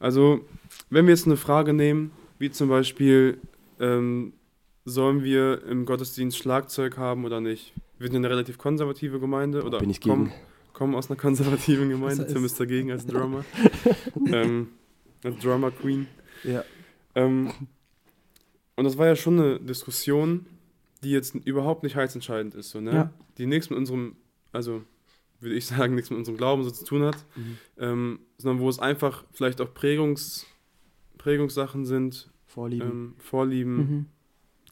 Also, wenn wir jetzt eine Frage nehmen, wie zum Beispiel, ähm, sollen wir im Gottesdienst Schlagzeug haben oder nicht? Wir sind eine relativ konservative Gemeinde oder Bin ich kommen, gegen. kommen aus einer konservativen Gemeinde, Tim ist. ist dagegen als Drummer. ähm, als Drummer Queen. Ja. Ähm, und das war ja schon eine Diskussion, die jetzt überhaupt nicht heilsentscheidend ist, so, ne? Ja. Die nichts mit unserem, also würde ich sagen, nichts mit unserem Glauben so zu tun hat, Mhm. ähm, sondern wo es einfach vielleicht auch Prägungs, Prägungssachen sind, Vorlieben. ähm, Vorlieben, Mhm.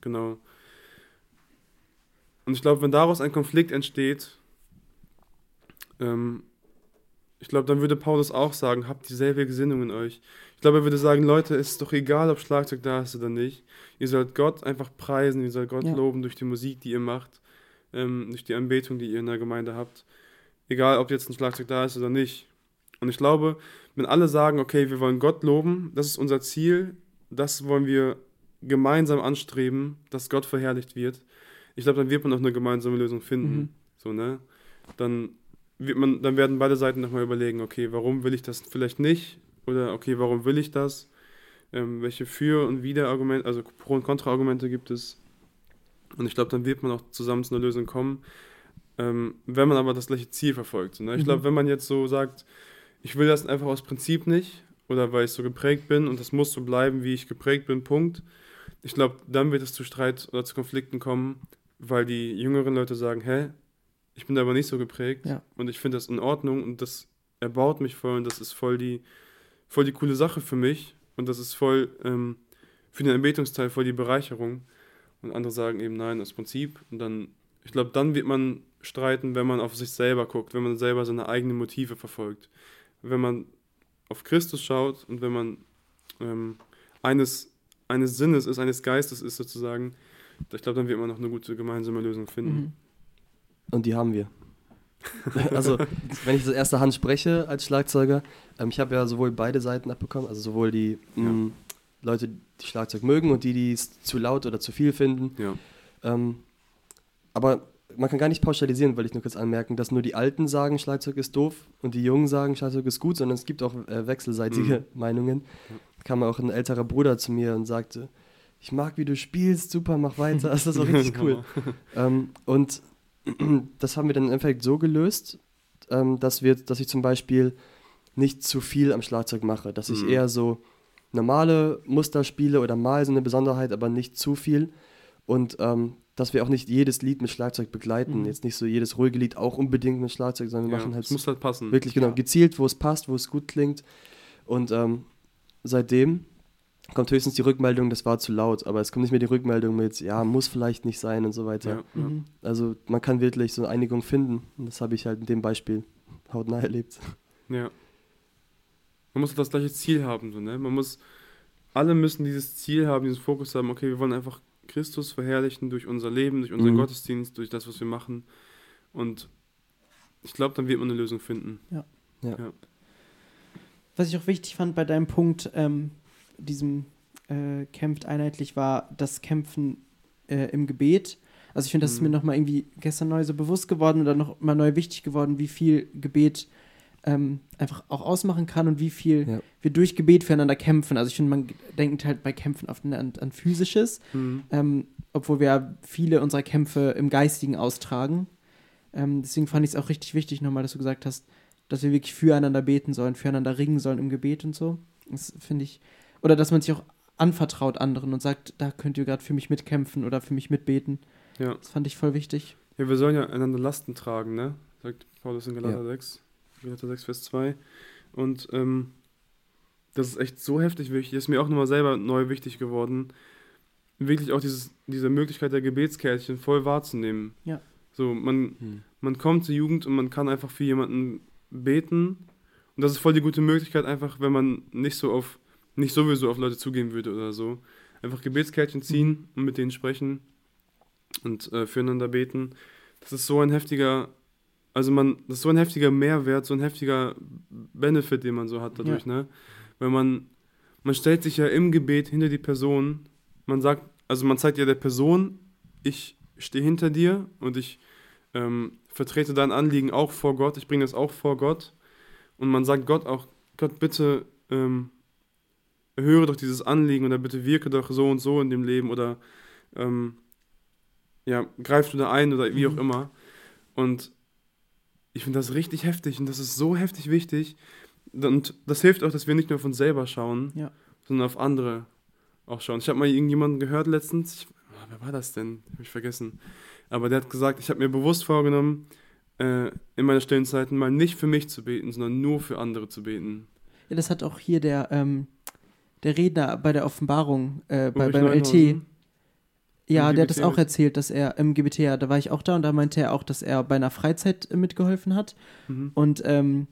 genau. Und ich glaube, wenn daraus ein Konflikt entsteht, ähm, ich glaube, dann würde Paulus auch sagen, habt dieselbe Gesinnung in euch. Ich glaube, er würde sagen, Leute, es ist doch egal, ob Schlagzeug da ist oder nicht. Ihr sollt Gott einfach preisen, ihr sollt Gott Ja. loben durch die Musik, die ihr macht, ähm, durch die Anbetung, die ihr in der Gemeinde habt. Egal, ob jetzt ein Schlagzeug da ist oder nicht. Und ich glaube, wenn alle sagen, okay, wir wollen Gott loben, das ist unser Ziel, das wollen wir gemeinsam anstreben, dass Gott verherrlicht wird, ich glaube, dann wird man auch eine gemeinsame Lösung finden. Mhm. So, ne? Dann wird man, dann werden beide Seiten nochmal überlegen, okay, warum will ich das vielleicht nicht? Oder okay, warum will ich das? Ähm, welche Für- und Wider-Argumente, also Pro- und Kontra-Argumente gibt es? Und ich glaube, dann wird man auch zusammen zu einer Lösung kommen, ähm, wenn man aber das gleiche Ziel verfolgt. Ne? Ich Mhm. glaube, wenn man jetzt so sagt, ich will das einfach aus Prinzip nicht oder weil ich so geprägt bin und das muss so bleiben, wie ich geprägt bin, Punkt. Ich glaube, dann wird es zu Streit oder zu Konflikten kommen, weil die jüngeren Leute sagen, hä, ich bin da aber nicht so geprägt Ja. und ich finde das in Ordnung und das erbaut mich voll und das ist voll die, voll die coole Sache für mich und das ist voll ähm, für den Anbetungsteil voll die Bereicherung und andere sagen eben nein, das Prinzip und dann, ich glaube, dann wird man streiten, wenn man auf sich selber guckt, wenn man selber seine eigenen Motive verfolgt, wenn man auf Christus schaut und wenn man ähm, eines, eines Sinnes ist, eines Geistes ist sozusagen, ich glaube, dann wird man noch eine gute gemeinsame Lösung finden. Mhm. Und die haben wir. also, wenn ich das erste Hand spreche als Schlagzeuger, ähm, ich habe ja sowohl beide Seiten abbekommen, also sowohl die mh, Leute, die Schlagzeug mögen und die, die es zu laut oder zu viel finden. Ja. Ähm, aber man kann gar nicht pauschalisieren, weil ich nur kurz anmerken, dass nur die Alten sagen, Schlagzeug ist doof und die Jungen sagen, Schlagzeug ist gut, sondern es gibt auch äh, wechselseitige Meinungen. Kam auch ein älterer Bruder zu mir und sagte, ich mag, wie du spielst, super, mach weiter. Das ist auch richtig cool. ähm, und das haben wir dann im Endeffekt so gelöst, ähm, dass, wir, dass ich zum Beispiel nicht zu viel am Schlagzeug mache, dass ich Mhm. eher so normale Muster spiele oder mal so eine Besonderheit, aber nicht zu viel. Und ähm, dass wir auch nicht jedes Lied mit Schlagzeug begleiten. Mhm. Jetzt nicht so jedes ruhige Lied auch unbedingt mit Schlagzeug, sondern wir ja. machen halt Es muss halt passen. wirklich genau Ja. gezielt, wo es passt, wo es gut klingt. Und ähm, seitdem kommt höchstens die Rückmeldung, das war zu laut, aber es kommt nicht mehr die Rückmeldung mit, ja, muss vielleicht nicht sein und so weiter. Ja, ja. Mhm. Also man kann wirklich so eine Einigung finden. Und das habe ich halt in dem Beispiel hautnah erlebt. Ja. Man muss das gleiche Ziel haben, so, ne? Man muss, alle müssen dieses Ziel haben, diesen Fokus haben, okay, wir wollen einfach Christus verherrlichen durch unser Leben, durch unseren Mhm. Gottesdienst, durch das, was wir machen. Und ich glaube, dann wird man eine Lösung finden. Was ich auch wichtig fand bei deinem Punkt, ähm, diesem äh, kämpft einheitlich, war das Kämpfen äh, im Gebet. Also ich finde, das ist Mhm. mir nochmal irgendwie gestern neu so bewusst geworden oder noch mal neu wichtig geworden, wie viel Gebet ähm, einfach auch ausmachen kann und wie viel Ja. wir durch Gebet füreinander kämpfen. Also ich finde, man denkt halt bei Kämpfen oft an, an physisches, Mhm. ähm, obwohl wir ja viele unserer Kämpfe im Geistigen austragen. Ähm, deswegen fand ich es auch richtig wichtig, nochmal, dass du gesagt hast, dass wir wirklich füreinander beten sollen, füreinander ringen sollen im Gebet und so. Das finde ich. Oder dass man sich auch anvertraut anderen und sagt, da könnt ihr gerade für mich mitkämpfen oder für mich mitbeten. Ja. Das fand ich voll wichtig. Ja, wir sollen ja einander Lasten tragen, ne? Sagt Paulus in Galater Ja. 6, Galater 6, Vers 2. Und ähm, das ist echt so heftig wichtig. Das ist mir auch nochmal selber neu wichtig geworden. Wirklich auch dieses, diese Möglichkeit der Gebetskärtchen voll wahrzunehmen. Ja. So, man, man kommt zur Jugend und man kann einfach für jemanden beten. Und das ist voll die gute Möglichkeit, einfach, wenn man nicht so auf, nicht sowieso auf Leute zugehen würde oder so. Einfach Gebetskärtchen ziehen und mit denen sprechen und äh, füreinander beten. Das ist so ein heftiger, also man, das ist so ein heftiger Mehrwert, so ein heftiger Benefit, den man so hat dadurch, ne? Weil man, man stellt sich ja im Gebet hinter die Person, man sagt, also man zeigt ja der Person, ich stehe hinter dir und ich ähm, vertrete dein Anliegen auch vor Gott, ich bringe das auch vor Gott. Und man sagt Gott auch, Gott, bitte ähm, höre doch dieses Anliegen oder bitte wirke doch so und so in dem Leben oder ähm, ja, greif du da ein oder wie auch Mhm. immer. Und ich finde das richtig heftig und das ist so heftig wichtig. Und das hilft auch, dass wir nicht nur auf uns selber schauen, Ja. sondern auf andere auch schauen. Ich habe mal irgendjemanden gehört letztens, ich, ah, wer war das denn? Habe ich vergessen. Aber der hat gesagt, ich habe mir bewusst vorgenommen, äh, in meiner stillen Zeiten mal nicht für mich zu beten, sondern nur für andere zu beten. Ja, das hat auch hier der, ähm, der Redner bei der Offenbarung, äh, bei, beim LT. Ja, der hat das auch erzählt, dass er im GBT, ja, da war ich auch da und da meinte er auch, dass er bei einer Freizeit mitgeholfen hat. Mhm. Und ähm,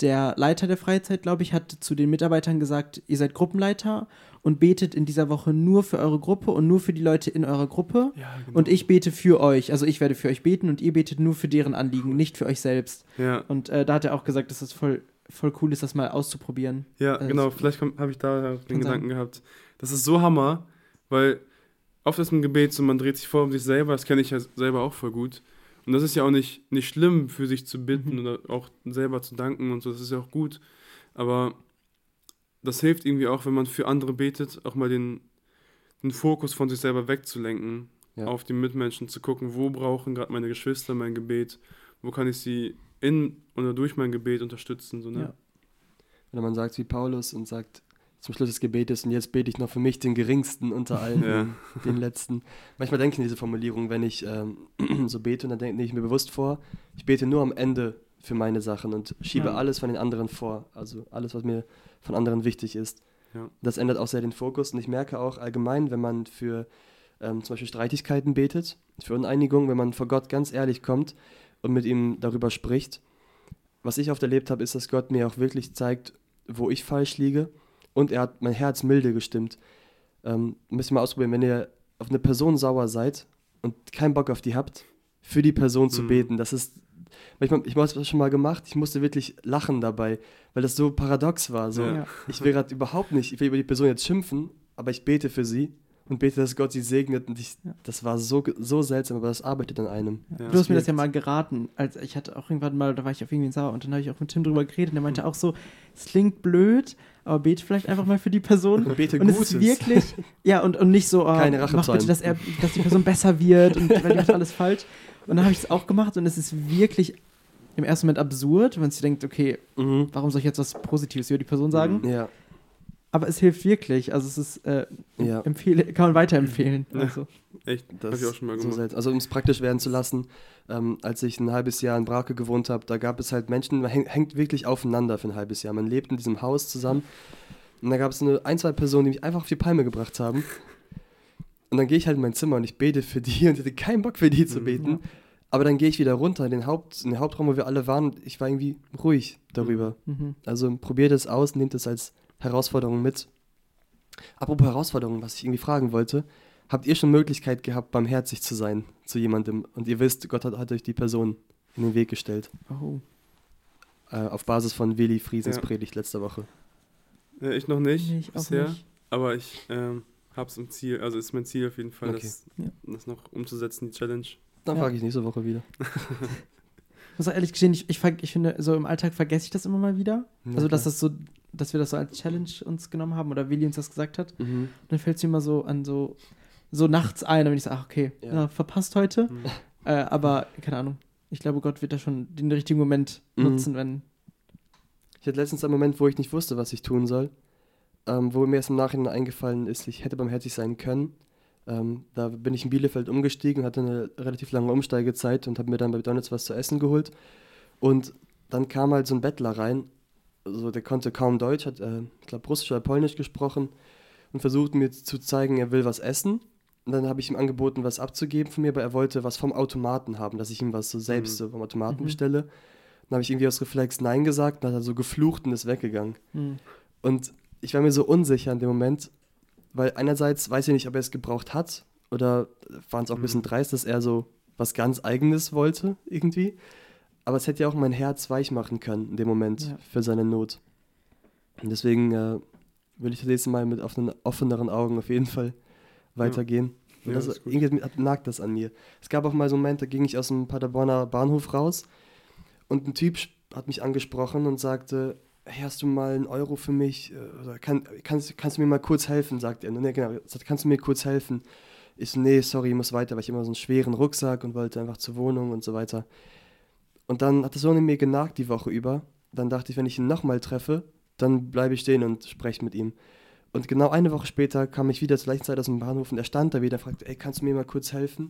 der Leiter der Freizeit, glaube ich, hat zu den Mitarbeitern gesagt, ihr seid Gruppenleiter und betet in dieser Woche nur für eure Gruppe und nur für die Leute in eurer Gruppe. Ja, genau. Und ich bete für euch. Also ich werde für euch beten und ihr betet nur für deren Anliegen, nicht für euch selbst. Ja, Und äh, da hat er auch gesagt, dass es voll, voll cool ist, das mal auszuprobieren. ja Äh, genau. Vielleicht habe ich da den Kann Gedanken gehabt. Das ist so Hammer, weil oft ist im Gebet so, man dreht sich vor um sich selber, das kenne ich ja selber auch voll gut. Und das ist ja auch nicht, nicht schlimm, für sich zu bitten Mhm. oder auch selber zu danken und so, das ist ja auch gut. Aber das hilft irgendwie auch, wenn man für andere betet, auch mal den, den Fokus von sich selber wegzulenken, Ja. auf die Mitmenschen zu gucken, wo brauchen gerade meine Geschwister mein Gebet, wo kann ich sie in oder durch mein Gebet unterstützen. So, ne? Ja. Wenn man sagt wie Paulus und sagt zum Schluss des Gebetes und jetzt bete ich noch für mich den geringsten unter allen, Ja. den letzten. Manchmal denke ich in diese Formulierung, wenn ich ähm, so bete und dann denke ich mir bewusst vor, ich bete nur am Ende für meine Sachen und schiebe Ja. alles von den anderen vor. Also alles, was mir von anderen wichtig ist. Ja. Das ändert auch sehr den Fokus und ich merke auch allgemein, wenn man für ähm, zum Beispiel Streitigkeiten betet, für Uneinigung, wenn man vor Gott ganz ehrlich kommt und mit ihm darüber spricht. Was ich oft erlebt habe, ist, dass Gott mir auch wirklich zeigt, wo ich falsch liege und er hat mein Herz milde gestimmt. Ähm, müsst ihr mal ausprobieren, wenn ihr auf eine Person sauer seid und keinen Bock auf die habt, für die Person zu Mhm. beten. Das ist manchmal, ich habe es schon mal gemacht, ich musste wirklich lachen dabei, weil das so paradox war. So, Ja. Ich will gerade überhaupt nicht, ich will über die Person jetzt schimpfen, aber ich bete für sie und bete, dass Gott sie segnet. Und ich, Ja. das war so, so seltsam, aber das arbeitet an einem. Ja. du hast mir das ja mal geraten. Als ich hatte auch irgendwann mal, da war ich auf irgendwie sauer und dann habe ich auch mit Tim drüber geredet und der Mhm. meinte auch so, es klingt blöd, aber bete vielleicht einfach mal für die Person. Und bete Und es Gutes. ist wirklich, ja, und, und nicht so, oh, Keine Rache mach bitte, dass, er, dass die Person besser wird und weil die macht alles falsch. Und dann habe ich es auch gemacht und es ist wirklich im ersten Moment absurd, wenn man sich denkt, okay, Mhm. warum soll ich jetzt was Positives über die Person sagen? Ja, Aber es hilft wirklich. Also es ist, äh, Ja. empfehle, kann man weiterempfehlen. Ja. Also, Echt, das habe ich auch schon mal so gemacht. seltsam. Also um es praktisch werden zu lassen, ähm, als ich ein halbes Jahr in Brake gewohnt habe, da gab es halt Menschen, man häng, hängt wirklich aufeinander für ein halbes Jahr. Man lebt in diesem Haus zusammen und da gab es eine ein, zwei Personen, die mich einfach auf die Palme gebracht haben. Und dann gehe ich halt in mein Zimmer und ich bete für die und hatte keinen Bock für die zu Mhm. beten. Ja. Aber dann gehe ich wieder runter in den, Haupt, in den Hauptraum, wo wir alle waren. und Ich war irgendwie ruhig darüber. mhm. Also probiert es aus, nehmt es als Herausforderung mit. Apropos Herausforderung, was ich irgendwie fragen wollte. Habt ihr schon Möglichkeit gehabt, barmherzig zu sein zu jemandem und ihr wisst, Gott hat, hat euch die Person in den Weg gestellt? Oh. Äh, auf Basis von Willi Friesens Ja. Predigt letzte Woche. Ja, ich noch nicht ich auch bisher, nicht. aber ich ähm, habe es im Ziel, also ist mein Ziel auf jeden Fall, Okay. das, Ja. das noch umzusetzen, die Challenge. Dann Ja. frage ich nächste Woche wieder. Ich muss auch ehrlich gestehen, ich, ich, ich finde, so im Alltag vergesse ich das immer mal wieder. Also, dass das so, dass wir das so als Challenge uns genommen haben oder Willi uns das gesagt hat. Mhm. Und dann fällt es mir immer so an so, so nachts ein, bin ich so, ach, okay, Ja. ja. verpasst heute. Mhm. Äh, aber, keine Ahnung. Ich glaube, Gott wird da schon den richtigen Moment Mhm. nutzen, wenn. Ich hatte letztens einen Moment, wo ich nicht wusste, was ich tun soll. Ähm, wo mir erst im Nachhinein eingefallen ist, ich hätte barmherzig sein können. Ähm, da bin ich in Bielefeld umgestiegen, hatte eine relativ lange Umsteigezeit und habe mir dann bei McDonalds was zu essen geholt. Und dann kam halt so ein Bettler rein, also der konnte kaum Deutsch, hat, äh, ich glaube, Russisch oder Polnisch gesprochen und versucht mir zu zeigen, er will was essen. Und dann habe ich ihm angeboten, was abzugeben von mir, aber er wollte was vom Automaten haben, dass ich ihm was so selbst Mhm. vom Automaten Mhm. bestelle. Dann habe ich irgendwie aus Reflex Nein gesagt, dann hat er so geflucht und ist weggegangen. Hm. Und ich war mir so unsicher in dem Moment, weil einerseits weiß ich nicht, ob er es gebraucht hat oder fand es auch ein bisschen Mhm. dreist, dass er so was ganz Eigenes wollte irgendwie. Aber es hätte ja auch mein Herz weich machen können in dem Moment Ja. für seine Not. Und deswegen äh, will ich das nächste Mal mit offenen, offeneren Augen auf jeden Fall weitergehen. Und Ja, gut. irgendwie hat- nagt das an mir. Es gab auch mal so einen Moment, da ging ich aus dem Paderborner Bahnhof raus und ein Typ hat mich angesprochen und sagte, hey, hast du mal einen Euro für mich? Äh, Oder kann, kannst, kannst du mir mal kurz helfen, sagt er. Ne, genau, sagt, kannst du mir kurz helfen? Ich so, nee, sorry, ich muss weiter, weil ich immer so einen schweren Rucksack und wollte einfach zur Wohnung und so weiter. Und dann hat es so in mir genagt die Woche über. Dann dachte ich, wenn ich ihn nochmal treffe, dann bleibe ich stehen und spreche mit ihm. Und genau eine Woche später kam ich wieder zur gleichen Zeit aus dem Bahnhof und er stand da wieder und fragte, ey, kannst du mir mal kurz helfen?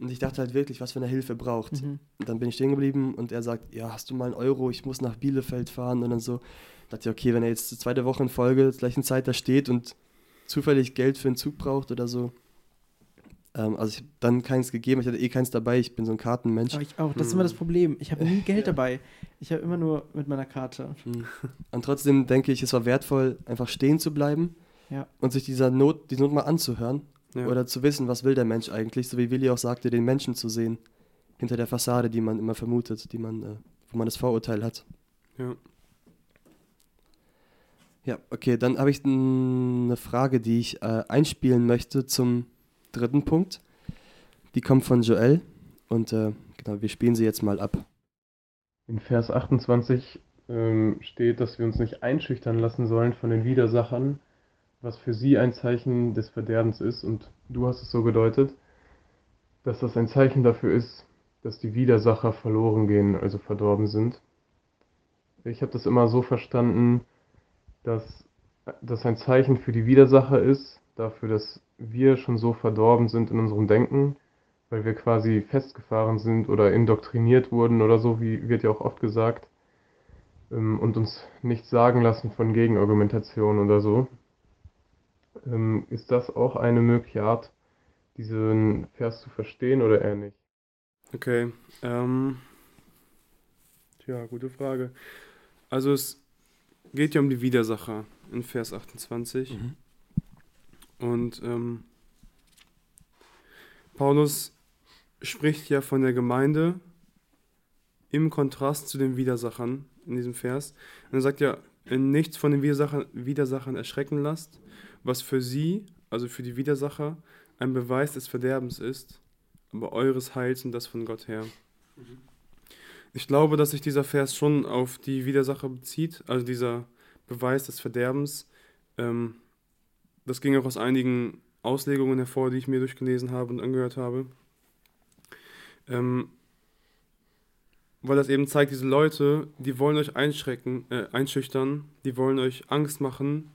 Und ich dachte halt wirklich, was für eine Hilfe braucht. Mhm. Und dann bin ich stehen geblieben und er sagt, ja, hast du mal einen Euro, ich muss nach Bielefeld fahren und dann so. Da dachte ich, okay, wenn er jetzt die zweite Woche in Folge zur gleichen Zeit da steht und zufällig Geld für einen Zug braucht oder so. Ähm, also ich habe dann keins gegeben, ich hatte eh keins dabei, ich bin so ein Kartenmensch. Aber ich auch. Das ist Hm. immer das Problem. Ich habe nie Geld Ja. dabei. Ich habe immer nur mit meiner Karte. Mhm. Und trotzdem denke ich, es war wertvoll, einfach stehen zu bleiben Ja. und sich dieser Not, die Not mal anzuhören Ja. oder zu wissen, was will der Mensch eigentlich, so wie Willi auch sagte, den Menschen zu sehen, hinter der Fassade, die man immer vermutet, die man, äh, wo man das Vorurteil hat. ja. Ja, okay, dann habe ich eine Frage, die ich äh, einspielen möchte zum dritten Punkt. Die kommt von Joel und äh, genau, wir spielen sie jetzt mal ab. In Vers 28 ähm, steht, dass wir uns nicht einschüchtern lassen sollen von den Widersachern, was für sie ein Zeichen des Verderbens ist. Und du hast es so gedeutet, dass das ein Zeichen dafür ist, dass die Widersacher verloren gehen, also verdorben sind. Ich habe das immer so verstanden, dass das ein Zeichen für die Widersacher ist, dafür, dass wir schon so verdorben sind in unserem Denken, weil wir quasi festgefahren sind oder indoktriniert wurden oder so, wie wird ja auch oft gesagt, ähm, und uns nichts sagen lassen von Gegenargumentation oder so. Ähm, Ist das auch eine mögliche Art, diesen Vers zu verstehen oder eher nicht? Okay. Ähm, tja, gute Frage. Also es geht ja um die Widersacher in Vers 28. Und ähm, Paulus spricht ja von der Gemeinde im Kontrast zu den Widersachern in diesem Vers. Und er sagt ja, nichts von den Widersachern, Widersachern erschrecken lasst, was für sie, also für die Widersacher, ein Beweis des Verderbens ist, aber eures Heils und das von Gott her. Ich glaube, dass sich dieser Vers schon auf die Widersacher bezieht, also dieser Beweis des Verderbens. Ähm, das ging auch aus einigen Auslegungen hervor, die ich mir durchgelesen habe und angehört habe. Ähm, weil das eben zeigt, diese Leute, die wollen euch einschrecken, äh, einschüchtern, die wollen euch Angst machen,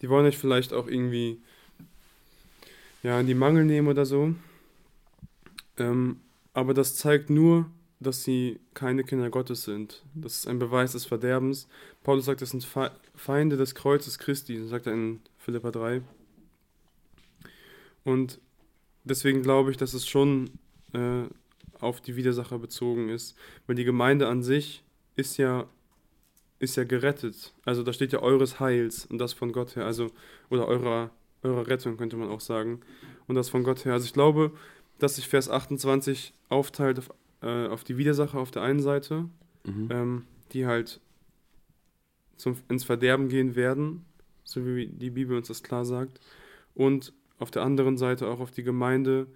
die wollen euch vielleicht auch irgendwie ja, in die Mangel nehmen oder so. Ähm, aber das zeigt nur, dass sie keine Kinder Gottes sind. Das ist ein Beweis des Verderbens. Paulus sagt, das sind Feinde des Kreuzes Christi, sagt er in Philippa 3. Und deswegen glaube ich, dass es schon äh, auf die Widersacher bezogen ist, weil die Gemeinde an sich ist ja ist ja gerettet. Also da steht ja eures Heils und das von Gott her, also oder eurer eurer Rettung könnte man auch sagen und das von Gott her. Also ich glaube, dass sich Vers 28 aufteilt auf, äh, auf die Widersacher auf der einen Seite, mhm. ähm, die halt zum, ins Verderben gehen werden, so wie die Bibel uns das klar sagt, und auf der anderen Seite auch auf die Gemeinde,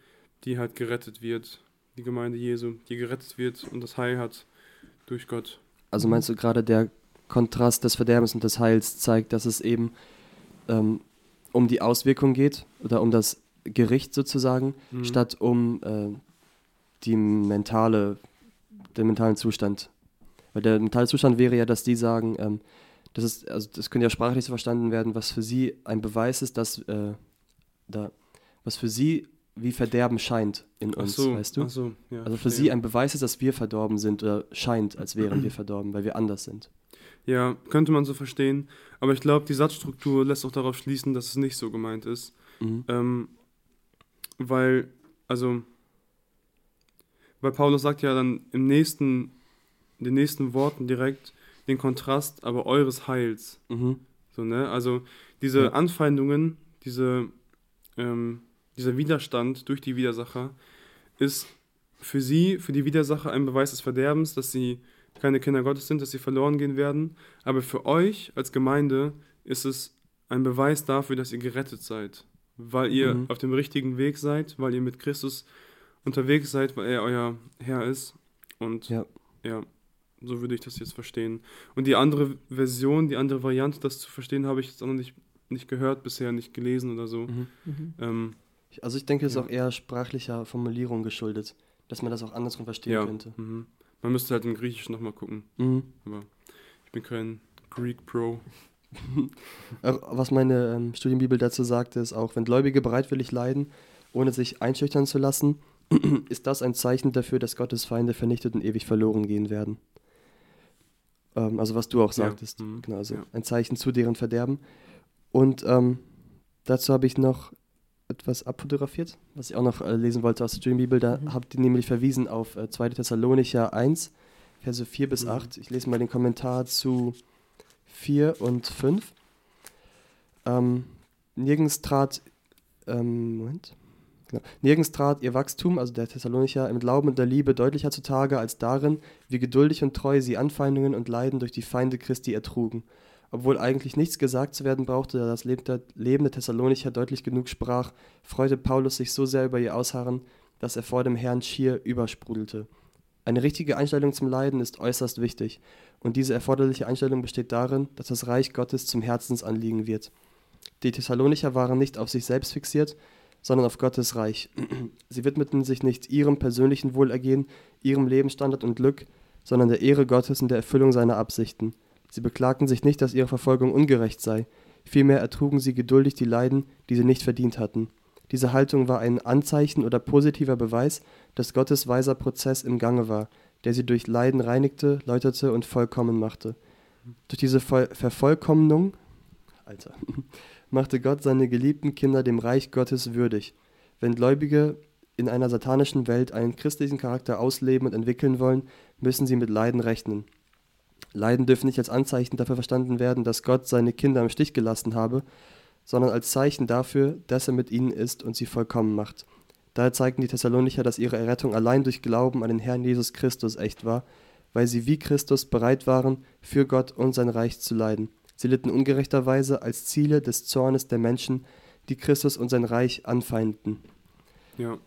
die halt gerettet wird die Gemeinde Jesu, die gerettet wird und das Heil hat durch Gott. Also meinst du gerade der Kontrast des Verderbens und des Heils zeigt, dass es eben ähm, um die Auswirkung geht oder um das Gericht sozusagen, mhm. statt um äh, die mentale, den mentalen Zustand. Weil der mentale Zustand wäre ja, dass die sagen, ähm, das ist, also das könnte ja sprachlich so verstanden werden, was für sie ein Beweis ist, dass äh, da, was für sie wie Verderben scheint in uns, so, weißt du? So, ja, also für sie ein Beweis ist, dass wir verdorben sind oder scheint, als wären wir verdorben, weil wir anders sind. Ja, könnte man so verstehen. Aber ich glaube, die Satzstruktur lässt auch darauf schließen, dass es nicht so gemeint ist. Mhm. Ähm, weil, also, weil Paulus sagt ja dann im nächsten, in den nächsten Worten direkt den Kontrast, aber eures Heils. Mhm. So, ne? Also diese ja. Anfeindungen, diese ähm, dieser Widerstand durch die Widersacher ist für sie, für die Widersacher ein Beweis des Verderbens, dass sie keine Kinder Gottes sind, dass sie verloren gehen werden. Aber für euch als Gemeinde ist es ein Beweis dafür, dass ihr gerettet seid, weil ihr mhm. auf dem richtigen Weg seid, weil ihr mit Christus unterwegs seid, weil er euer Herr ist. Und ja, ja so würde ich das jetzt verstehen. Und die andere Version, die andere Variante, das zu verstehen, habe ich jetzt auch noch nicht, nicht gehört bisher, nicht gelesen oder so. Mhm. Mhm. Ähm, also ich denke, es ist auch eher sprachlicher Formulierung geschuldet, dass man das auch andersrum verstehen ja. könnte. Mhm. Man müsste halt im Griechischen nochmal gucken. Mhm. Aber ich bin kein Greek Pro. Was meine ähm, Studienbibel dazu sagt, ist auch, wenn Gläubige bereitwillig leiden, ohne sich einschüchtern zu lassen, ist das ein Zeichen dafür, dass Gottes Feinde vernichtet und ewig verloren gehen werden. Ähm, also was du auch sagtest. Ja. Mhm. Genau, also ja. ein Zeichen zu deren Verderben. Und ähm, dazu habe ich noch etwas abfotografiert, was ich auch noch äh, lesen wollte aus der Streambibel. Da mhm. habt ihr nämlich verwiesen auf äh, 2. Thessalonicher 1, Verse 4 bis mhm. 8. Ich lese mal den Kommentar zu 4 und 5. Ähm, nirgends trat, ähm, Moment. Genau. Nirgends trat ihr Wachstum, also der Thessalonicher, im Glauben und der Liebe deutlicher zutage als darin, wie geduldig und treu sie Anfeindungen und Leiden durch die Feinde Christi ertrugen obwohl eigentlich nichts gesagt zu werden brauchte, da das Leben der Thessalonicher deutlich genug sprach, freute Paulus sich so sehr über ihr Ausharren, dass er vor dem Herrn schier übersprudelte. Eine richtige Einstellung zum Leiden ist äußerst wichtig, und diese erforderliche Einstellung besteht darin, dass das Reich Gottes zum Herzensanliegen wird. Die Thessalonicher waren nicht auf sich selbst fixiert, sondern auf Gottes Reich. Sie widmeten sich nicht ihrem persönlichen Wohlergehen, ihrem Lebensstandard und Glück, sondern der Ehre Gottes und der Erfüllung seiner Absichten. Sie beklagten sich nicht, dass ihre Verfolgung ungerecht sei, vielmehr ertrugen sie geduldig die Leiden, die sie nicht verdient hatten. Diese Haltung war ein Anzeichen oder positiver Beweis, dass Gottes weiser Prozess im Gange war, der sie durch Leiden reinigte, läuterte und vollkommen machte. Durch diese Voll Vervollkommnung Alter, machte Gott seine geliebten Kinder dem Reich Gottes würdig. Wenn Gläubige in einer satanischen Welt einen christlichen Charakter ausleben und entwickeln wollen, müssen sie mit Leiden rechnen. Leiden dürfen nicht als Anzeichen dafür verstanden werden, dass Gott seine Kinder im Stich gelassen habe, sondern als Zeichen dafür, dass er mit ihnen ist und sie vollkommen macht. Daher zeigten die Thessalonicher, dass ihre Errettung allein durch Glauben an den Herrn Jesus Christus echt war, weil sie wie Christus bereit waren, für Gott und sein Reich zu leiden. Sie litten ungerechterweise als Ziele des Zornes der Menschen, die Christus und sein Reich anfeinden. Ja.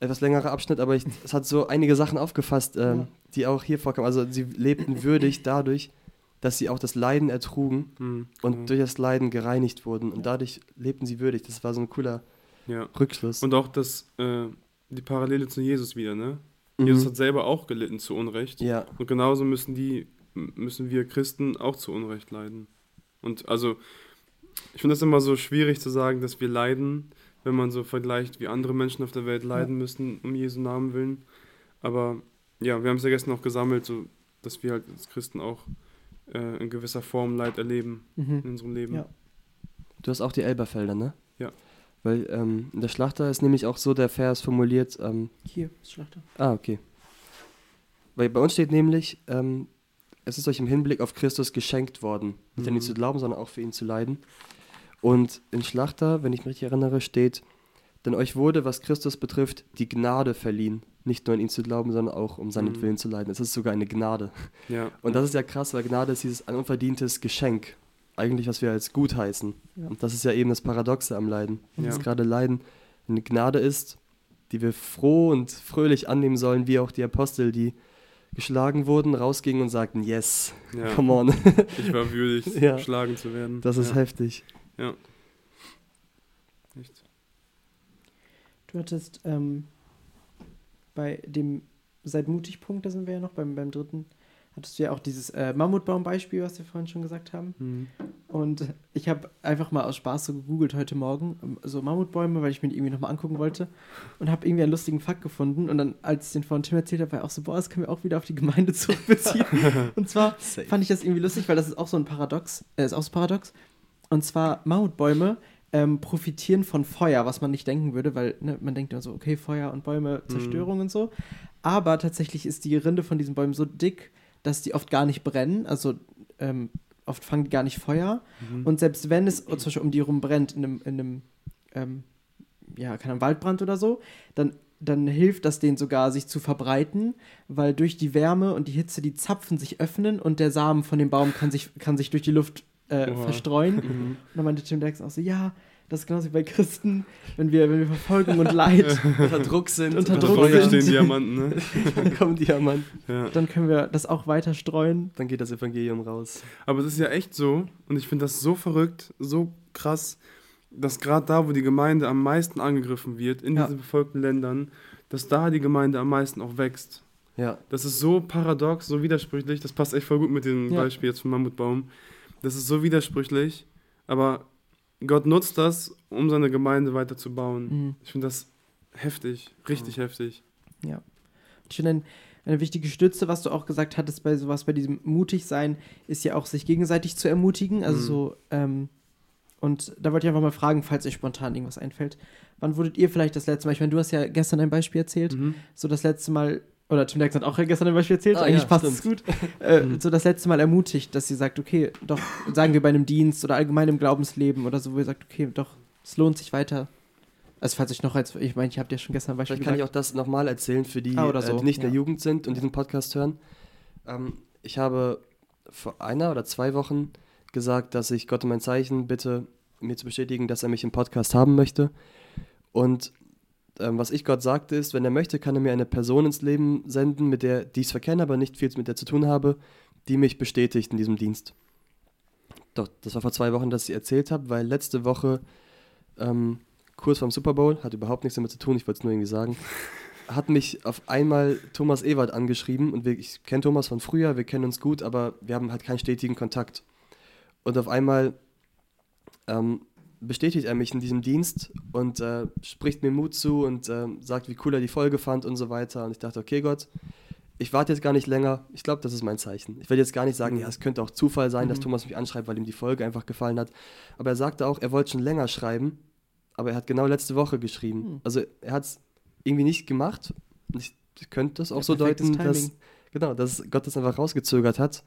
Etwas längerer Abschnitt, aber ich, es hat so einige Sachen aufgefasst, ähm, Ja. die auch hier vorkamen. Also sie lebten würdig dadurch, dass sie auch das Leiden ertrugen Hm, und genau. durch das Leiden gereinigt wurden. Und dadurch lebten sie würdig. Das war so ein cooler ja. Rückschluss. Und auch das, äh, die Parallele zu Jesus wieder, ne? Mhm. Jesus hat selber auch gelitten zu Unrecht. ja, Und genauso müssen die, müssen wir Christen auch zu Unrecht leiden. Und also, ich finde es immer so schwierig zu sagen, dass wir leiden, wenn man so vergleicht, wie andere Menschen auf der Welt leiden müssen, um Jesu Namen willen. Aber ja, wir haben es ja gestern auch gesammelt, so, dass wir halt als Christen auch äh, in gewisser Form Leid erleben in Mhm. unserem Leben. Ja. du hast auch die Elberfelder, ne? Ja. Weil ähm, in der Schlachter ist nämlich auch so der Vers formuliert, ähm, Hier, ist Schlachter. Ah, okay. Weil bei uns steht nämlich, ähm, es ist euch im Hinblick auf Christus geschenkt worden. Nicht an ihn Mhm. zu glauben, sondern auch für ihn zu leiden. Und in Schlachter, wenn ich mich richtig erinnere, steht, denn euch wurde, was Christus betrifft, die Gnade verliehen. Nicht nur an ihn zu glauben, sondern auch um seinen Mhm. Willen zu leiden. Es ist sogar eine Gnade. Ja. Und das ist ja krass, weil Gnade ist dieses ein unverdientes Geschenk. Eigentlich, was wir als gut heißen. Ja. Und das ist ja eben das Paradoxe am Leiden. Ja. Dass gerade Leiden eine Gnade ist, die wir froh und fröhlich annehmen sollen, wie auch die Apostel, die geschlagen wurden, rausgingen und sagten, yes, ja. come on. Ich war würdig, Ja. geschlagen zu werden. Das ist ja. heftig. Ja. Echt. Du hattest ähm, bei dem Seid mutig-Punkt, da sind wir ja noch, beim, beim dritten, hattest du ja auch dieses äh, Mammutbaum-Beispiel, was wir vorhin schon gesagt haben. Mhm. Und ich habe einfach mal aus Spaß so gegoogelt heute Morgen, ähm, so Mammutbäume, weil ich mir die irgendwie nochmal angucken wollte. Und habe irgendwie einen lustigen Fakt gefunden. Und dann, als ich den von Tim erzählt habe, war ich auch so, boah, das können wir auch wieder auf die Gemeinde zurückbeziehen. und zwar Safe. fand ich das irgendwie lustig, weil das ist auch so ein Paradox. Äh, ist auch so ein Paradox. Und zwar Mammutbäume ähm, profitieren von Feuer, was man nicht denken würde, weil ne, man denkt immer so, okay, Feuer und Bäume, Zerstörung und so. Aber tatsächlich ist die Rinde von diesen Bäumen so dick, dass die oft gar nicht brennen. Also ähm, oft fangen die gar nicht Feuer. Mhm. Und selbst wenn es zum Beispiel um die rum brennt, in einem, in einem ähm, ja, keine Waldbrand oder so, dann, dann hilft das denen sogar, sich zu verbreiten, weil durch die Wärme und die Hitze die Zapfen sich öffnen und der Samen von dem Baum kann sich, kann sich durch die Luft äh, verstreuen. Mhm. Und dann meinte Tim Jackson auch so, ja, das ist genauso wie bei Christen, wenn wir, wenn wir Verfolgung und Leid, Unter Druck sind. Unter unter Druck sind. stehen Diamanten, ne? dann kommen Diamanten. Ja. dann können wir das auch weiter streuen. Dann geht das Evangelium raus. Aber es ist ja echt so, und ich finde das so verrückt, so krass, dass gerade da, wo die Gemeinde am meisten angegriffen wird, in Ja. diesen befolgten Ländern, dass da die Gemeinde am meisten auch wächst. Ja. Das ist so paradox, so widersprüchlich, das passt echt voll gut mit dem Ja. Beispiel jetzt vom Mammutbaum. Das ist so widersprüchlich, aber Gott nutzt das, um seine Gemeinde weiter zu bauen. Mhm. Ich finde das heftig, richtig heftig. Ja. Ich finde, ein, eine wichtige Stütze, was du auch gesagt hattest bei sowas, bei diesem Mutigsein, ist ja auch, sich gegenseitig zu ermutigen. Also Mhm. so, ähm, und da wollte ich einfach mal fragen, falls euch spontan irgendwas einfällt. Wann wurdet ihr vielleicht das letzte Mal, ich meine, du hast ja gestern ein Beispiel erzählt, Mhm. so das letzte Mal, oder Tim Jackson hat auch gestern ein Beispiel erzählt, Ah, eigentlich ja, passt es gut, äh, so das letzte Mal ermutigt, dass ihr sagt, okay, doch, sagen wir bei einem Dienst oder allgemein im Glaubensleben oder so, wo ihr sagt, okay, doch, es lohnt sich weiter. Also falls ich noch als, ich meine, ich habe dir schon gestern ein Beispiel Vielleicht kann ich auch das nochmal erzählen für die, Ah, oder so, äh, die nicht in der. Jugend sind und diesen Podcast hören. Ähm, ich habe vor einer oder zwei Wochen gesagt, dass ich Gott um ein Zeichen bitte, mir zu bestätigen, dass er mich im Podcast haben möchte. Und ähm, was ich Gott sagte ist, wenn er möchte, kann er mir eine Person ins Leben senden, mit der die ich zwar kenne, aber nicht viel mit der zu tun habe, die mich bestätigt in diesem Dienst. Doch, das war vor zwei Wochen, dass ich erzählt habe, weil letzte Woche ähm, kurz vorm Super Bowl, hat überhaupt nichts damit zu tun, ich wollte es nur irgendwie sagen, hat mich auf einmal Thomas Ewald angeschrieben und wir, ich kenne Thomas von früher, wir kennen uns gut, aber wir haben halt keinen stetigen Kontakt. Und auf einmal ähm, bestätigt er mich in diesem Dienst und äh, spricht mir Mut zu und ähm, sagt, wie cool er die Folge fand und so weiter. Und ich dachte, okay Gott, ich warte jetzt gar nicht länger. Ich glaube, das ist mein Zeichen. Ich werde jetzt gar nicht sagen, Mhm. ja, es könnte auch Zufall sein, dass Mhm. Thomas mich anschreibt, weil ihm die Folge einfach gefallen hat. Aber er sagte auch, er wollte schon länger schreiben, aber er hat genau letzte Woche geschrieben. Mhm. Also er hat es irgendwie nicht gemacht. Ich könnte das auch Ja, so deuten, dass, genau, dass Gott das einfach rausgezögert hat,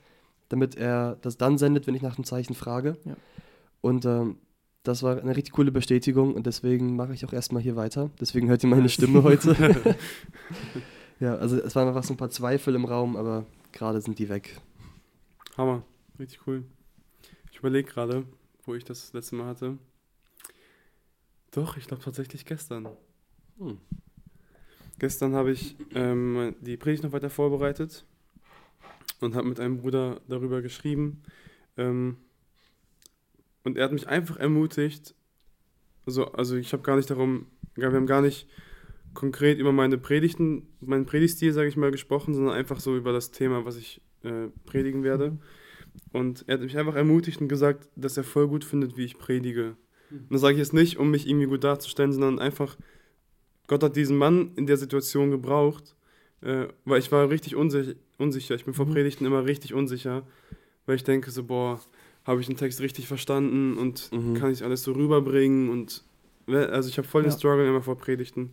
damit er das dann sendet, wenn ich nach dem Zeichen frage. Ja. Und ähm, das war eine richtig coole Bestätigung und deswegen mache ich auch erstmal hier weiter. Deswegen hört ihr meine Stimme heute. ja, also es waren einfach so ein paar Zweifel im Raum, aber gerade sind die weg. Hammer. Richtig cool. Ich überlege gerade, wo ich das letzte Mal hatte. Doch, ich glaube tatsächlich gestern. Hm. Gestern habe ich ähm, die Predigt noch weiter vorbereitet und habe mit einem Bruder darüber geschrieben. Ähm, und er hat mich einfach ermutigt. So, also ich habe gar nicht darum, wir haben gar nicht konkret über meine Predigten, meinen Predigtstil, sage ich mal, gesprochen, sondern einfach so über das Thema, was ich äh, predigen werde. Und er hat mich einfach ermutigt und gesagt, dass er voll gut findet, wie ich predige. Und das sage ich jetzt nicht, um mich irgendwie gut darzustellen, sondern einfach, Gott hat diesen Mann in der Situation gebraucht, äh, weil ich war richtig unsicher, unsicher. Ich bin vor Mhm. Predigten immer richtig unsicher, weil ich denke so, boah, habe ich den Text richtig verstanden und Mhm. kann ich alles so rüberbringen und ne, also ich habe voll den Ja. Struggle immer vor Predigten.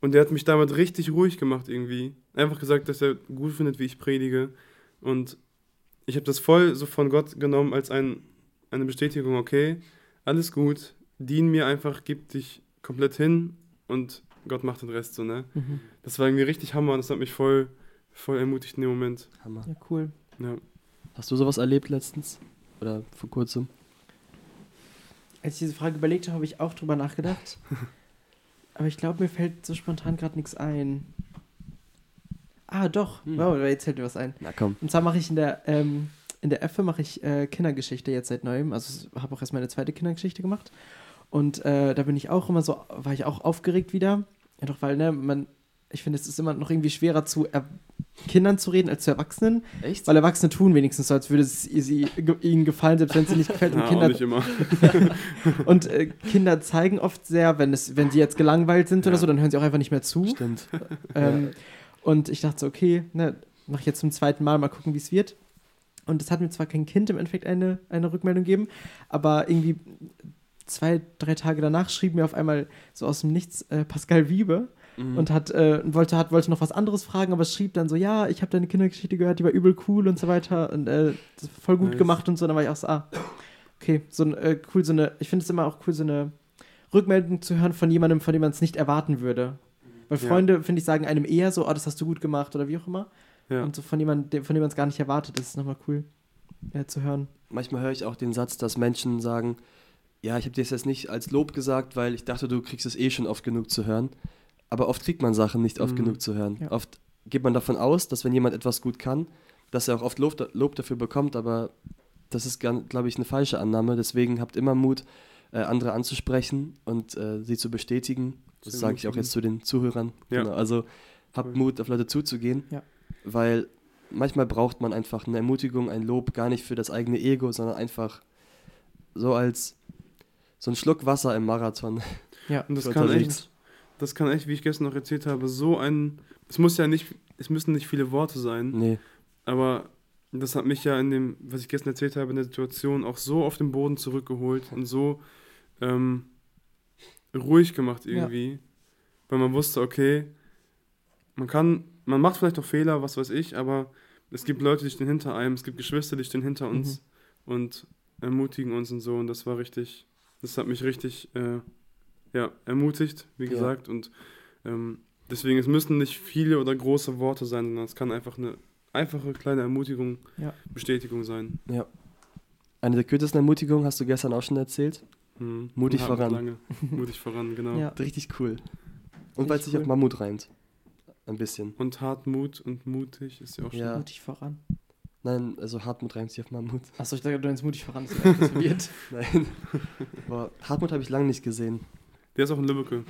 Und der hat mich damit richtig ruhig gemacht irgendwie. Einfach gesagt, dass er gut findet, wie ich predige. Und ich habe das voll so von Gott genommen als ein, eine Bestätigung, okay, alles gut, dien mir einfach, gib dich komplett hin und Gott macht den Rest so, ne? Mhm. Das war irgendwie richtig Hammer und das hat mich voll, voll ermutigt in dem Moment. Hammer. Ja, cool. Ja. Hast du sowas erlebt letztens? Oder vor kurzem? Als ich diese Frage überlegt habe, habe ich auch drüber nachgedacht. Aber ich glaube, mir fällt so spontan gerade nichts ein. Ah, doch. Hm. Wow, jetzt fällt mir was ein. Na komm. Und zwar mache ich in der, ähm, in der Effe mache ich äh, Kindergeschichte jetzt seit neuem. Also habe auch erst meine zweite Kindergeschichte gemacht. Und äh, da bin ich auch immer so, war ich auch aufgeregt wieder. Ja, doch, weil, ne, man, ich finde, es ist immer noch irgendwie schwerer zu er Kindern zu reden als zu Erwachsenen. Echt? Weil Erwachsene tun wenigstens so, als würde es sie, ihnen gefallen, selbst wenn es ihnen nicht gefällt. Und Ja, auch Kinder nicht immer. und äh, Kinder zeigen oft sehr, wenn, es, wenn sie jetzt gelangweilt sind oder Ja. so, dann hören sie auch einfach nicht mehr zu. Stimmt. Ähm, Und ich dachte so, okay, ne, mache ich jetzt zum zweiten Mal, mal gucken, wie es wird. Und es hat mir zwar kein Kind im Endeffekt eine, eine Rückmeldung gegeben, aber irgendwie zwei, drei Tage danach schrieb mir auf einmal so aus dem Nichts äh, Pascal Wiebe Mhm. und hat, äh, wollte, hat, wollte noch was anderes fragen, aber schrieb dann so, ja, ich habe deine Kindergeschichte gehört, die war übel cool und so weiter und äh, voll gut Nice. gemacht und so. Dann war ich auch so, ah, okay, so ein, äh, cool, so eine, ich finde es immer auch cool, so eine Rückmeldung zu hören von jemandem, von dem man es nicht erwarten würde. Weil Ja. Freunde, finde ich, sagen einem eher so, oh, das hast du gut gemacht oder wie auch immer. Ja. Und so von jemandem, von dem man es gar nicht erwartet, das ist nochmal cool äh, zu hören. Manchmal höre ich auch den Satz, dass Menschen sagen, ja, ich habe dir das jetzt nicht als Lob gesagt, weil ich dachte, du kriegst es eh schon oft genug zu hören. Aber oft kriegt man Sachen nicht oft Mhm. genug zu hören. Ja. Oft geht man davon aus, dass wenn jemand etwas gut kann, dass er auch oft Lob, Lob dafür bekommt, aber das ist, glaube ich, eine falsche Annahme. Deswegen habt immer Mut, äh, andere anzusprechen und äh, sie zu bestätigen. Das sage ich auch jetzt zu den Zuhörern. Ja. Genau, also habt Cool. Mut, auf Leute zuzugehen, Ja. weil manchmal braucht man einfach eine Ermutigung, ein Lob, gar nicht für das eigene Ego, sondern einfach so als so ein Schluck Wasser im Marathon. Ja, Und das kann echt, das kann echt, wie ich gestern noch erzählt habe, so ein, es muss ja nicht, es müssen nicht viele Worte sein, Nee, aber das hat mich ja in dem, was ich gestern erzählt habe, in der Situation auch so auf den Boden zurückgeholt und so ähm, ruhig gemacht irgendwie, weil man wusste, okay, man kann, man macht vielleicht auch Fehler, was weiß ich, aber es gibt Leute, die stehen hinter einem, es gibt Geschwister, die stehen hinter uns und ermutigen uns und so und das war richtig, das hat mich richtig, äh, ja, ermutigt, wie Ja. gesagt und ähm, deswegen, es müssen nicht viele oder große Worte sein, sondern es kann einfach eine einfache kleine Ermutigung, Ja. Bestätigung sein. ja. Eine der kürzesten Ermutigungen hast du gestern auch schon erzählt. Mhm. Mutig hart voran. Lange. Mutig voran, genau. Ja. Richtig cool. Und weil es sich auf. Mammut reimt. Ein bisschen. Und Hartmut und mutig ist ja auch schon. Ja. mutig voran. Nein, also Hartmut reimt sich auf Mammut. Achso, ich dachte, du meinst mutig voran, das ist. Nein. Aber Hartmut habe ich lange nicht gesehen. Der ist auch in Lübbecke.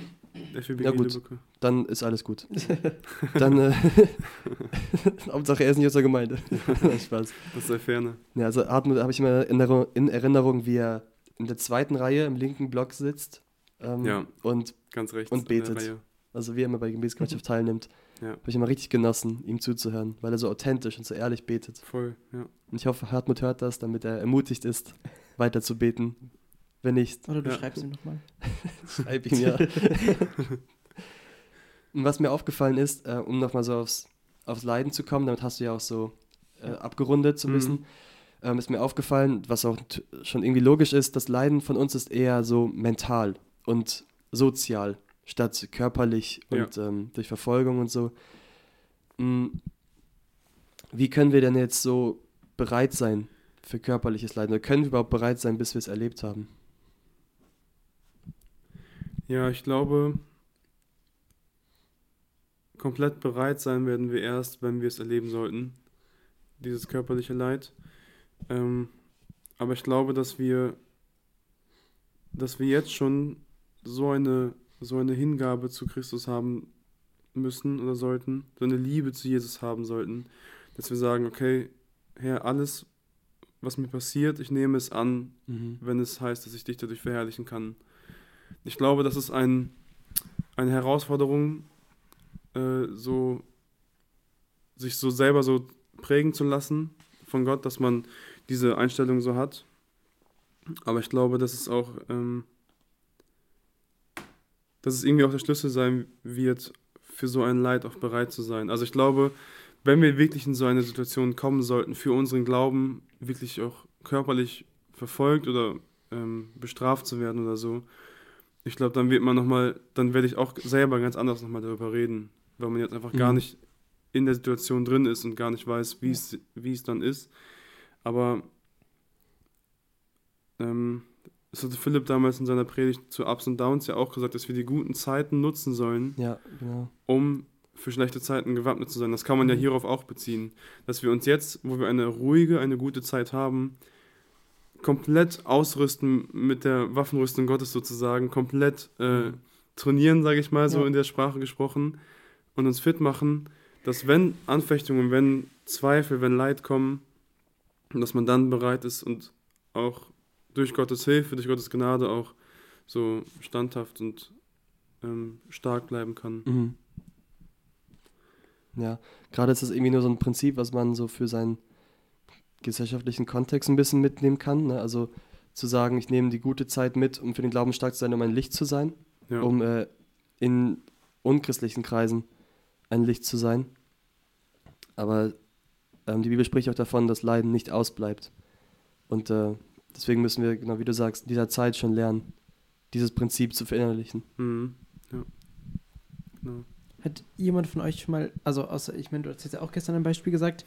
FEBG Ja, gut. Lübbecke. Dann ist alles gut. Dann, äh, Hauptsache er ist nicht aus der Gemeinde. Spaß. Das sei ferne. Ja, also Hartmut habe ich immer in Erinnerung, in Erinnerung, wie er in der zweiten Reihe im linken Block sitzt. Ähm, Ja. Und Ganz rechts. Und betet. Also wie er immer bei Gebetsgemeinschaft teilnimmt. Ja. Habe ich immer richtig genossen, ihm zuzuhören, weil er so authentisch und so ehrlich betet. Voll, ja. Und ich hoffe, Hartmut hört das, damit er ermutigt ist, weiter zu beten. Wenn nicht, Oder du Ja. schreibst ihm nochmal. schreib ihm ja. Und was mir aufgefallen ist, äh, um nochmal so aufs, aufs Leiden zu kommen, damit hast du ja auch so äh, abgerundet ein Mhm. bisschen, ähm, ist mir aufgefallen, was auch schon irgendwie logisch ist, das Leiden von uns ist eher so mental und sozial, statt körperlich Ja. und ähm, durch Verfolgung und so. Mm. wie können wir denn jetzt so bereit sein für körperliches Leiden? Oder können wir überhaupt bereit sein, bis wir es erlebt haben? Ja, ich glaube, komplett bereit sein werden wir erst, wenn wir es erleben sollten, dieses körperliche Leid. Ähm, aber ich glaube, dass wir, dass wir jetzt schon so eine, so eine Hingabe zu Christus haben müssen oder sollten, so eine Liebe zu Jesus haben sollten, dass wir sagen, okay, Herr, alles, was mir passiert, ich nehme es an, Mhm. wenn es heißt, dass ich dich dadurch verherrlichen kann. Ich glaube, das ist ein, eine Herausforderung, äh, so sich so selber so prägen zu lassen von Gott, dass man diese Einstellung so hat. Aber ich glaube, dass es auch, ähm, dass es irgendwie auch der Schlüssel sein wird, für so ein Leid auch bereit zu sein. Also ich glaube, wenn wir wirklich in so eine Situation kommen sollten, für unseren Glauben wirklich auch körperlich verfolgt oder ähm, bestraft zu werden oder so, ich glaube, dann wird man nochmal, dann werde ich auch selber ganz anders nochmal darüber reden, weil man jetzt einfach gar Mhm. nicht in der Situation drin ist und gar nicht weiß, wie es wie es dann ist. Aber ähm, es hatte Philipp damals in seiner Predigt zu Ups und Downs ja auch gesagt, dass wir die guten Zeiten nutzen sollen, Ja, genau. um für schlechte Zeiten gewappnet zu sein. Das kann man ja Mhm. hierauf auch beziehen. Dass wir uns jetzt, wo wir eine ruhige, eine gute Zeit haben, komplett ausrüsten mit der Waffenrüstung Gottes sozusagen, komplett äh, trainieren, sage ich mal, so Ja. in der Sprache gesprochen, und uns fit machen, dass wenn Anfechtungen, wenn Zweifel, wenn Leid kommen, dass man dann bereit ist und auch durch Gottes Hilfe, durch Gottes Gnade auch so standhaft und ähm, stark bleiben kann. Mhm. Ja, gerade ist das irgendwie nur so ein Prinzip, was man so für seinen gesellschaftlichen Kontext ein bisschen mitnehmen kann. Ne? Also zu sagen, ich nehme die gute Zeit mit, um für den Glauben stark zu sein, um ein Licht zu sein, Ja. um äh, in unchristlichen Kreisen ein Licht zu sein. Aber ähm, die Bibel spricht auch davon, dass Leiden nicht ausbleibt. Und äh, deswegen müssen wir, genau wie du sagst, in dieser Zeit schon lernen, dieses Prinzip zu verinnerlichen. Mhm. Ja. Genau. Hat jemand von euch schon mal, also außer, ich meine, du hast jetzt ja auch gestern ein Beispiel gesagt,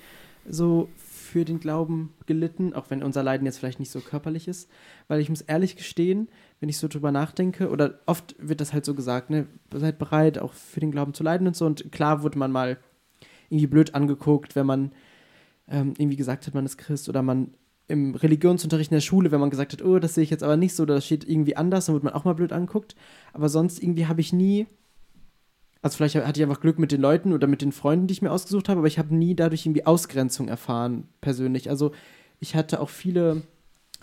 so für den Glauben gelitten, auch wenn unser Leiden jetzt vielleicht nicht so körperlich ist, weil ich muss ehrlich gestehen, wenn ich so drüber nachdenke, oder oft wird das halt so gesagt, ne, seid bereit, auch für den Glauben zu leiden und so, und klar wurde man mal irgendwie blöd angeguckt, wenn man ähm, irgendwie gesagt hat, man ist Christ, oder man im Religionsunterricht in der Schule, wenn man gesagt hat, oh, das sehe ich jetzt aber nicht so, das steht irgendwie anders, dann wird man auch mal blöd angeguckt, aber sonst irgendwie habe ich nie also vielleicht hatte ich einfach Glück mit den Leuten oder mit den Freunden, die ich mir ausgesucht habe, aber ich habe nie dadurch irgendwie Ausgrenzung erfahren, persönlich. Also ich hatte auch viele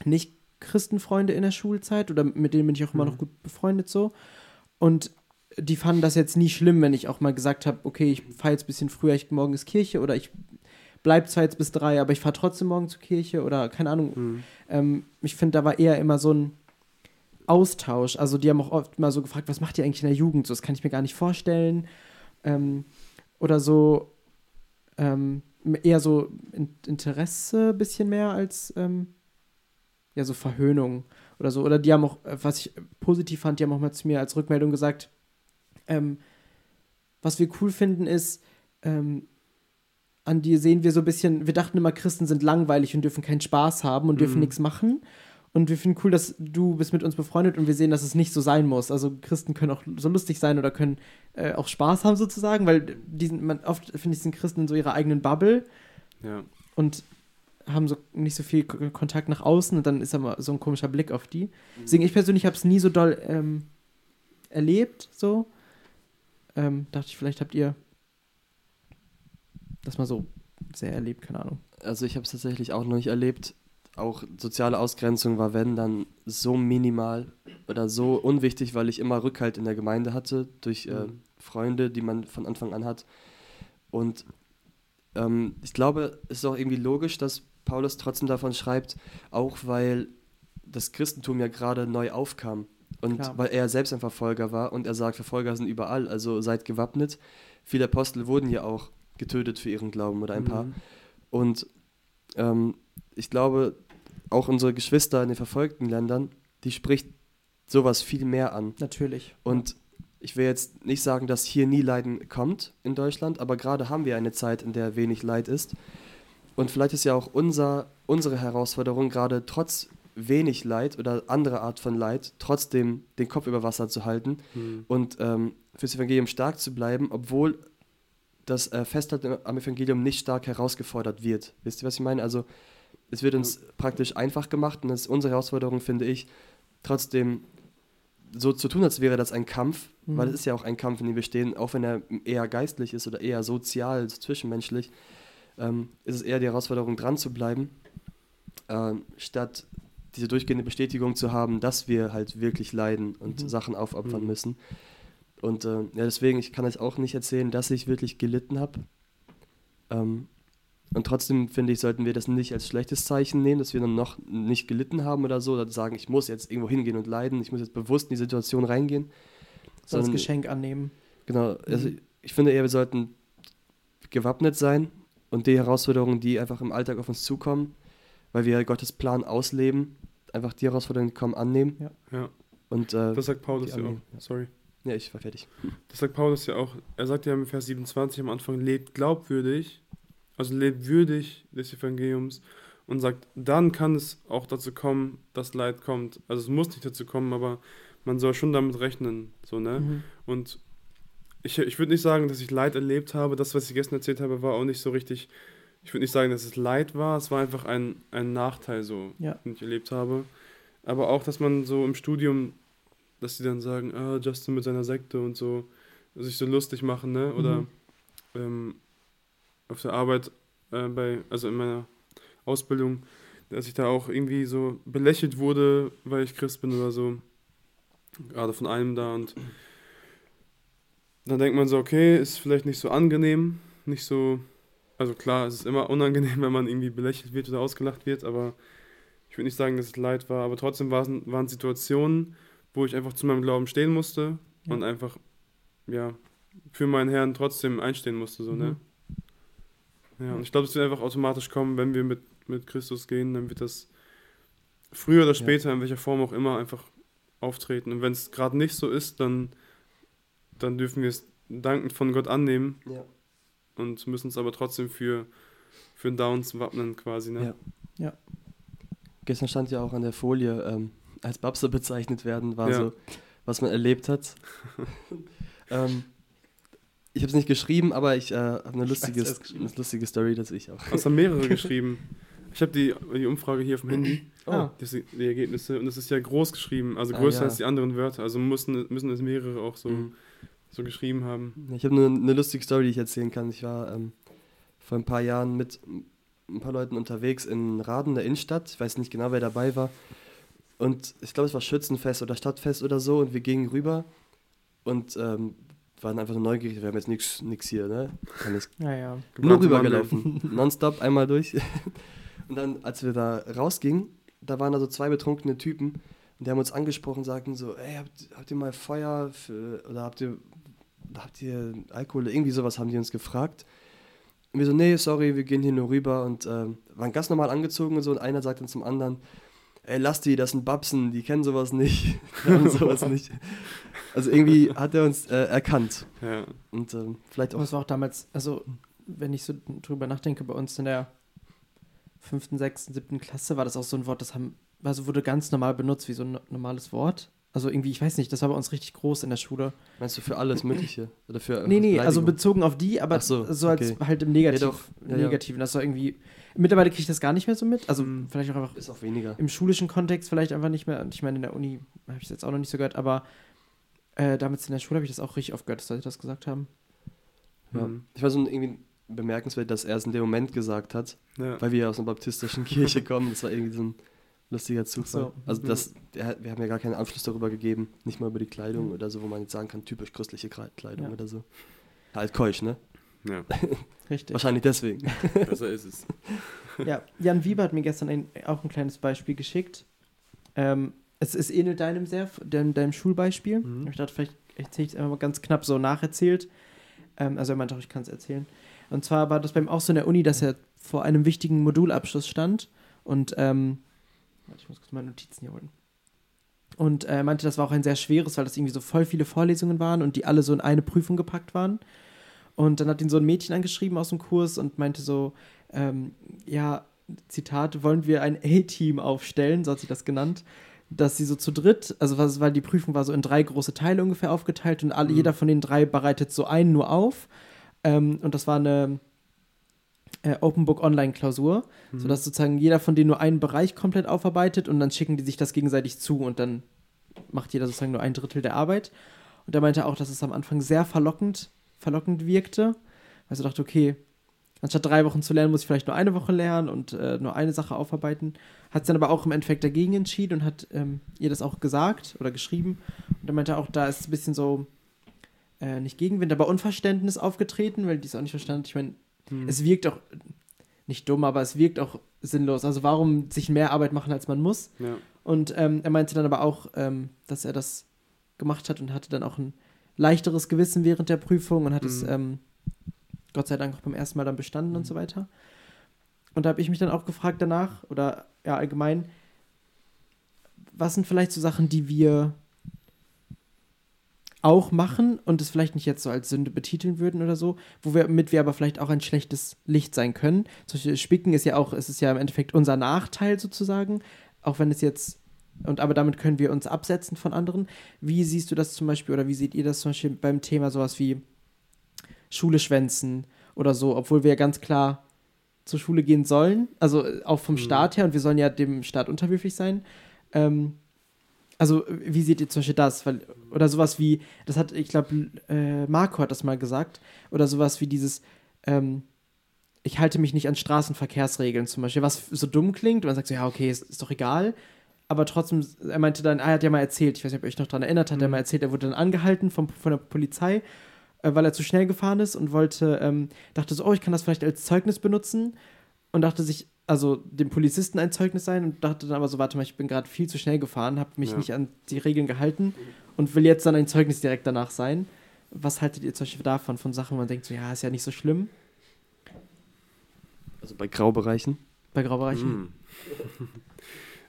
Nicht-Christenfreunde in der Schulzeit oder mit denen bin ich auch immer Mhm. noch gut befreundet so. Und die fanden das jetzt nie schlimm, wenn ich auch mal gesagt habe, okay, ich fahre jetzt ein bisschen früher, ich morgen ist Kirche oder ich bleib zwar jetzt bis drei, aber ich fahre trotzdem morgen zur Kirche oder keine Ahnung. Mhm. Ähm, ich finde, da war eher immer so ein Austausch. Also die haben auch oft mal so gefragt, was macht ihr eigentlich in der Jugend? So, das kann ich mir gar nicht vorstellen. Ähm, oder so ähm, eher so in Interesse ein bisschen mehr als ähm, ja so Verhöhnung oder so. Oder die haben auch, äh, was ich positiv fand, die haben auch mal zu mir als Rückmeldung gesagt, ähm, was wir cool finden ist, ähm, an dir sehen wir so ein bisschen, wir dachten immer, Christen sind langweilig und dürfen keinen Spaß haben und dürfen Mhm. nichts machen. Und wir finden cool, dass du bist mit uns befreundet und wir sehen, dass es nicht so sein muss. Also Christen können auch so lustig sein oder können äh, auch Spaß haben sozusagen, weil diesen, man, oft finde ich, sind Christen in so ihrer eigenen Bubble Ja. und haben so nicht so viel K Kontakt nach außen und dann ist immer so ein komischer Blick auf die. Deswegen, ich persönlich habe es nie so doll ähm, erlebt, so. Ähm, dachte ich, vielleicht habt ihr das mal so sehr erlebt, keine Ahnung. Also ich habe es tatsächlich auch noch nicht erlebt. Auch soziale Ausgrenzung war, wenn, dann so minimal oder so unwichtig, weil ich immer Rückhalt in der Gemeinde hatte durch äh, Mhm. Freunde, die man von Anfang an hat. Und ähm, ich glaube, es ist auch irgendwie logisch, dass Paulus trotzdem davon schreibt, auch weil das Christentum ja gerade neu aufkam. Und Klar. weil er selbst ein Verfolger war und er sagt, Verfolger sind überall, also seid gewappnet. Viele Apostel wurden ja auch getötet für ihren Glauben oder ein paar. Mhm. Und ähm, ich glaube, auch unsere Geschwister in den verfolgten Ländern, die spricht sowas viel mehr an. Natürlich. Und ich will jetzt nicht sagen, dass hier nie Leiden kommt in Deutschland, aber gerade haben wir eine Zeit, in der wenig Leid ist. Und vielleicht ist ja auch unser, unsere Herausforderung, gerade trotz wenig Leid oder andere Art von Leid, trotzdem den Kopf über Wasser zu halten Hm. und ähm, fürs Evangelium stark zu bleiben, obwohl das äh, Festhalten am Evangelium nicht stark herausgefordert wird. Wisst ihr, was ich meine? Also es wird uns praktisch einfach gemacht und das ist unsere Herausforderung, finde ich, trotzdem so zu tun, als wäre das ein Kampf, Mhm. weil es ist ja auch ein Kampf, in dem wir stehen, auch wenn er eher geistlich ist oder eher sozial, zwischenmenschlich, ähm, ist es eher die Herausforderung, dran zu bleiben, ähm, statt diese durchgehende Bestätigung zu haben, dass wir halt wirklich leiden und Mhm. Sachen aufopfern Mhm. müssen. Und äh, ja, deswegen, ich kann euch auch nicht erzählen, dass ich wirklich gelitten habe. Ähm, und trotzdem finde ich, sollten wir das nicht als schlechtes Zeichen nehmen, dass wir dann noch nicht gelitten haben oder so, oder sagen, ich muss jetzt irgendwo hingehen und leiden, ich muss jetzt bewusst in die Situation reingehen. So als Sondern- Geschenk annehmen. Genau, also Mhm. ich finde eher, wir sollten gewappnet sein und die Herausforderungen, die einfach im Alltag auf uns zukommen, weil wir Gottes Plan ausleben, einfach die Herausforderungen, die kommen, annehmen. Ja, Und äh, das sagt Paulus ja auch. annehmen, ja. Sorry. ja, ich war fertig. Das sagt Paulus ja auch. Er sagt ja im Vers 27 am Anfang, lebt glaubwürdig, also lebt würdig des Evangeliums und sagt, dann kann es auch dazu kommen, dass Leid kommt. Also es muss nicht dazu kommen, aber man soll schon damit rechnen, so, ne? Mhm. Und ich, ich würde nicht sagen, dass ich Leid erlebt habe. Das, was ich gestern erzählt habe, war auch nicht so richtig. Ich würde nicht sagen, dass es Leid war. Es war einfach ein, ein Nachteil, so, Ja. den ich erlebt habe. Aber auch, dass man so im Studium, dass die dann sagen, ah, Justin mit seiner Sekte und so, sich so lustig machen, ne? Oder Mhm. ähm, auf der Arbeit, äh, bei, also in meiner Ausbildung, dass ich da auch irgendwie so belächelt wurde, weil ich Christ bin oder so. Gerade von einem da und dann denkt man so, okay, ist vielleicht nicht so angenehm, nicht so, also klar, es ist immer unangenehm, wenn man irgendwie belächelt wird oder ausgelacht wird, aber ich würde nicht sagen, dass es Leid war, aber trotzdem waren, waren Situationen, wo ich einfach zu meinem Glauben stehen musste Ja. und einfach, ja, für meinen Herrn trotzdem einstehen musste, so, ne? Ja, und ich glaube, es wird einfach automatisch kommen, wenn wir mit, mit Christus gehen, dann wird das früher oder später, in welcher Form auch immer, einfach auftreten. Und wenn es gerade nicht so ist, dann, dann dürfen wir es dankend von Gott annehmen Ja. und müssen es aber trotzdem für, für Downs wappnen quasi, ne? Ja. Ja. Gestern stand ja auch an der Folie, ähm, als Babser bezeichnet werden, war Ja. so, was man erlebt hat. ähm, ich habe es nicht geschrieben, aber ich äh, habe eine, lustige- eine lustige Story, dass ich auch. Es haben mehrere geschrieben. Ich habe die, die Umfrage hier auf dem Handy, Ah. das, die Ergebnisse, und es ist ja groß geschrieben, also Ah, größer ja. als die anderen Wörter. Also müssen, müssen es mehrere auch so, Mhm. so geschrieben haben. Ich habe nur eine lustige Story, die ich erzählen kann. Ich war ähm, vor ein paar Jahren mit ein paar Leuten unterwegs in Raden, der Innenstadt. Ich weiß nicht genau, wer dabei war. Und ich glaube, es war Schützenfest oder Stadtfest oder so. Und wir gingen rüber und ähm, waren einfach nur neugierig. Wir haben jetzt nichts hier, ne? Ja, ja. nur rübergelaufen. Nonstop einmal durch. Und dann, als wir da rausgingen, da waren da so zwei betrunkene Typen. Und die haben uns angesprochen, sagten so, ey, habt, habt ihr mal Feuer für, oder habt ihr, habt ihr Alkohol? Irgendwie sowas haben die uns gefragt. Und wir so, nee, sorry, wir gehen hier nur rüber. Und ähm, waren ganz normal angezogen und so. Und einer sagt dann zum anderen, ey, lass die, das sind Babsen, die kennen sowas nicht. Die haben sowas nicht. Also irgendwie hat er uns äh, erkannt. Ja. Und ähm, vielleicht auch es war auch damals, also wenn ich so drüber nachdenke, bei uns in der fünften, sechsten, siebten Klasse war das auch so ein Wort, das haben, also wurde ganz normal benutzt, wie so ein no- normales Wort. Also irgendwie, ich weiß nicht, das war bei uns richtig groß in der Schule. Meinst du für alles Mögliche? Oder für Nee, nee, also bezogen auf die, aber so, so, als okay. halt im Negativ, Ja, doch. Ja. Negativen. Das war irgendwie. Mittlerweile kriege ich das gar nicht mehr so mit. Also Mhm. vielleicht auch einfach ist auch weniger. im schulischen Kontext vielleicht einfach nicht mehr. Und ich meine, in der Uni habe ich es jetzt auch noch nicht so gehört, aber äh, damals in der Schule habe ich das auch richtig oft gehört, dass Leute das gesagt haben. Ja. Mhm. Ich war so irgendwie bemerkenswert, dass er es in dem Moment gesagt hat, Ja. weil wir ja aus einer baptistischen Kirche kommen. Das war irgendwie so ein lustiger Zufall. so. Also Mhm. das, der, wir haben ja gar keinen Anschluss darüber gegeben, nicht mal über die Kleidung oder so, wo man jetzt sagen kann, typisch christliche Kle- Kleidung Ja. oder so. Halt keusch, ne? ja, Richtig. Wahrscheinlich deswegen. besser ist es. Ja, Jan Wieber hat mir gestern ein, auch ein kleines Beispiel geschickt. Ähm, es, es ähnelt deinem sehr, deinem, deinem Schulbeispiel. Mhm. Ich dachte, vielleicht erzähle ich es einfach mal ganz knapp so nacherzählt. Ähm, also er meinte auch, ich kann es erzählen. Und zwar war das beim auch so in der Uni, dass er vor einem wichtigen Modulabschluss stand und ähm, ich muss kurz meine Notizen hier holen. Und er meinte, das war auch ein sehr schweres, weil das irgendwie so voll viele Vorlesungen waren und die alle so in eine Prüfung gepackt waren. Und dann hat ihn so ein Mädchen angeschrieben aus dem Kurs und meinte so, ähm, ja, Zitat, wollen wir ein A-Team aufstellen, so hat sie das genannt, dass sie so zu dritt, also was, weil die Prüfung war so in drei große Teile ungefähr aufgeteilt und alle, Mhm. jeder von den drei bereitet so einen nur auf. Ähm, und das war eine äh, Open Book Online Klausur, Mhm. sodass sozusagen jeder von denen nur einen Bereich komplett aufarbeitet und dann schicken die sich das gegenseitig zu und dann macht jeder sozusagen nur ein Drittel der Arbeit. Und er meinte auch, dass es am Anfang sehr verlockend, verlockend wirkte. Also dachte, okay, anstatt drei Wochen zu lernen, muss ich vielleicht nur eine Woche lernen und äh, nur eine Sache aufarbeiten. Hat es dann aber auch im Endeffekt dagegen entschieden und hat ähm, ihr das auch gesagt oder geschrieben. Und er meinte auch, da ist ein bisschen so, äh, nicht Gegenwind, aber Unverständnis aufgetreten, weil die es auch nicht verstanden hat. Ich meine, Mhm. es wirkt auch nicht dumm, aber es wirkt auch sinnlos. Also warum sich mehr Arbeit machen, als man muss? Ja. Und ähm, er meinte dann aber auch, ähm, dass er das gemacht hat und hatte dann auch ein leichteres Gewissen während der Prüfung und hat es Mhm. ähm, Gott sei Dank auch beim ersten Mal dann bestanden und so weiter. Und da habe ich mich dann auch gefragt danach, oder ja allgemein, was sind vielleicht so Sachen, die wir auch machen und es vielleicht nicht jetzt so als Sünde betiteln würden oder so, wo wir, mit wir aber vielleicht auch ein schlechtes Licht sein können. Zum Beispiel Spicken ist ja auch, es ist ja im Endeffekt unser Nachteil sozusagen, auch wenn es jetzt, und aber damit können wir uns absetzen von anderen. Wie siehst du das zum Beispiel oder wie seht ihr das zum Beispiel beim Thema sowas wie Schule schwänzen oder so, obwohl wir ja ganz klar zur Schule gehen sollen, also äh, auch vom Mhm. Staat her und wir sollen ja dem Staat unterwürfig sein. Ähm, also, wie seht ihr zum Beispiel das? Weil, oder sowas wie, das hat, ich glaube, äh, Marco hat das mal gesagt, oder sowas wie dieses, ähm, ich halte mich nicht an Straßenverkehrsregeln zum Beispiel, was so dumm klingt, und man sagt so, ja, okay, ist, ist doch egal. Aber trotzdem, er meinte dann, er hat ja mal erzählt, ich weiß nicht, ob ihr euch noch daran erinnert, hat er Mhm. mal erzählt, er wurde dann angehalten vom, von der Polizei, äh, weil er zu schnell gefahren ist und wollte, ähm, dachte so, oh, ich kann das vielleicht als Zeugnis benutzen und dachte sich, also dem Polizisten ein Zeugnis sein und dachte dann aber so, warte mal, ich bin gerade viel zu schnell gefahren, habe mich Ja. nicht an die Regeln gehalten und will jetzt dann ein Zeugnis direkt danach sein. Was haltet ihr zum Beispiel davon, von Sachen, wo man denkt so, ja, ist ja nicht so schlimm Also bei Graubereichen. bei Graubereichen? Mhm.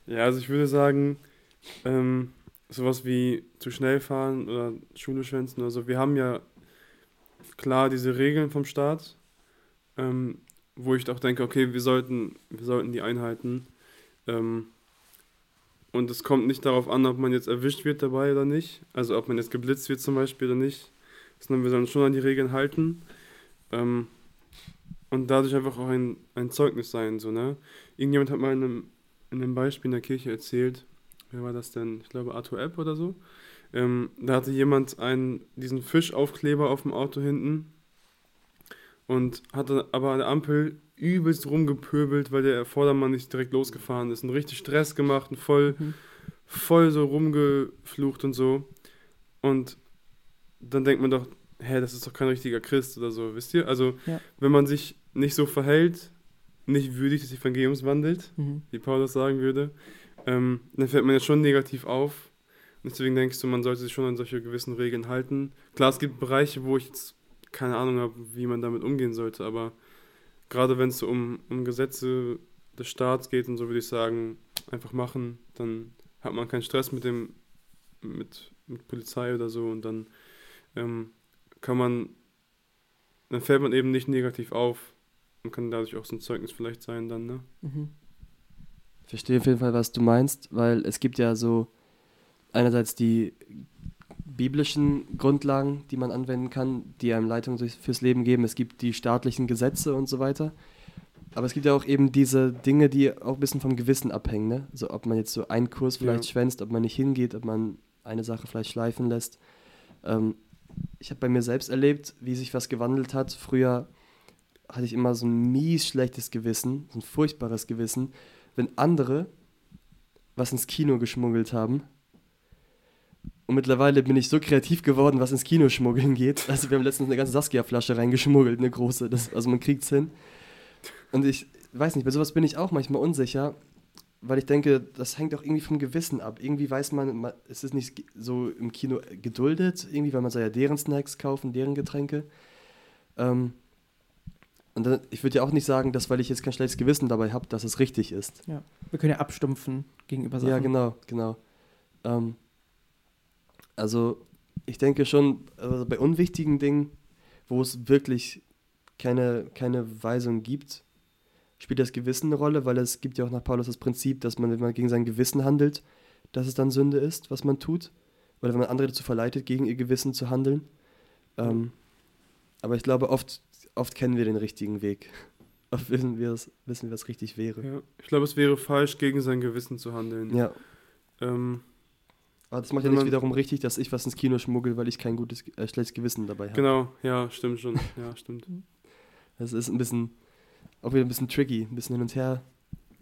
Ja, also ich würde sagen, ähm, sowas wie zu schnell fahren oder Schule schwänzen oder so. Wir haben ja klar diese Regeln vom Staat, ähm, wo ich auch denke, okay, wir sollten, wir sollten die einhalten. Ähm, und es kommt nicht darauf an, ob man jetzt erwischt wird dabei oder nicht. Also ob man jetzt geblitzt wird zum Beispiel oder nicht. Sondern wir sollen schon an die Regeln halten. Ähm, und dadurch einfach auch ein, ein Zeugnis sein, so, ne? Irgendjemand hat mal in einem, in einem Beispiel in der Kirche erzählt, wer war das denn? Ich glaube Arthur Epp oder so. Ähm, da hatte jemand einen, diesen Fischaufkleber auf dem Auto hinten und hatte aber an der Ampel übelst rumgepöbelt, weil der Vordermann nicht direkt losgefahren ist und richtig Stress gemacht und voll, Mhm. voll so rumgeflucht und so. Und dann denkt man doch, hä, das ist doch kein richtiger Christ oder so, wisst ihr? Also, Ja. wenn man sich nicht so verhält, nicht würdig des Evangeliums wandelt, Mhm. wie Paulus sagen würde, ähm, dann fällt man ja schon negativ auf. Und deswegen denkst du, man sollte sich schon an solche gewissen Regeln halten. Klar, es gibt Bereiche, wo ich jetzt keine Ahnung habe, wie man damit umgehen sollte, aber gerade wenn es so um, um Gesetze des Staats geht und so, würde ich sagen, einfach machen, dann hat man keinen Stress mit dem, mit, mit Polizei oder so und dann ähm, kann man, dann fällt man eben nicht negativ auf und kann dadurch auch so ein Zeugnis vielleicht sein dann, ne? Mhm. Ich verstehe auf jeden Fall, was du meinst, weil es gibt ja so einerseits die biblischen Grundlagen, die man anwenden kann, die einem Leitung fürs Leben geben. Es gibt die staatlichen Gesetze und so weiter. Aber es gibt ja auch eben diese Dinge, die auch ein bisschen vom Gewissen abhängen. Ne? Also ob man jetzt so einen Kurs vielleicht Ja. schwänzt, ob man nicht hingeht, ob man eine Sache vielleicht schleifen lässt. Ähm, ich habe bei mir selbst erlebt, wie sich was gewandelt hat. Früher hatte ich immer so ein mies schlechtes Gewissen, so ein furchtbares Gewissen, wenn andere was ins Kino geschmuggelt haben. Und mittlerweile bin ich so kreativ geworden, was ins Kino schmuggeln geht. Also wir haben letztens eine ganze Saskia-Flasche reingeschmuggelt, eine große. Das, also man kriegt's hin. Und ich weiß nicht, bei sowas bin ich auch manchmal unsicher, weil ich denke, das hängt auch irgendwie vom Gewissen ab. Irgendwie weiß man, es ist nicht so im Kino geduldet, irgendwie, weil man soll ja deren Snacks kaufen, deren Getränke. Ähm, und dann, ich würde ja auch nicht sagen, dass weil ich jetzt kein schlechtes Gewissen dabei habe, dass es richtig ist. Ja. Wir können ja abstumpfen gegenüber Sachen. Ja, genau, genau. Ähm, also ich denke schon, also bei unwichtigen Dingen, wo es wirklich keine, keine Weisung gibt, spielt das Gewissen eine Rolle, weil es gibt ja auch nach Paulus das Prinzip, dass man, wenn man gegen sein Gewissen handelt, dass es dann Sünde ist, was man tut. Oder wenn man andere dazu verleitet, gegen ihr Gewissen zu handeln. Ähm, aber ich glaube, oft, oft kennen wir den richtigen Weg. Oft wissen wir, es, wissen wir, was richtig wäre. Ja. Ich glaube, es wäre falsch, gegen sein Gewissen zu handeln. Ja. Ähm, Aber das macht ja nicht wiederum richtig, dass ich was ins Kino schmuggel, weil ich kein gutes, äh, schlechtes Gewissen dabei habe. genau, ja, stimmt schon. Ja, stimmt. Das ist ein bisschen, auch wieder ein bisschen tricky, ein bisschen hin und her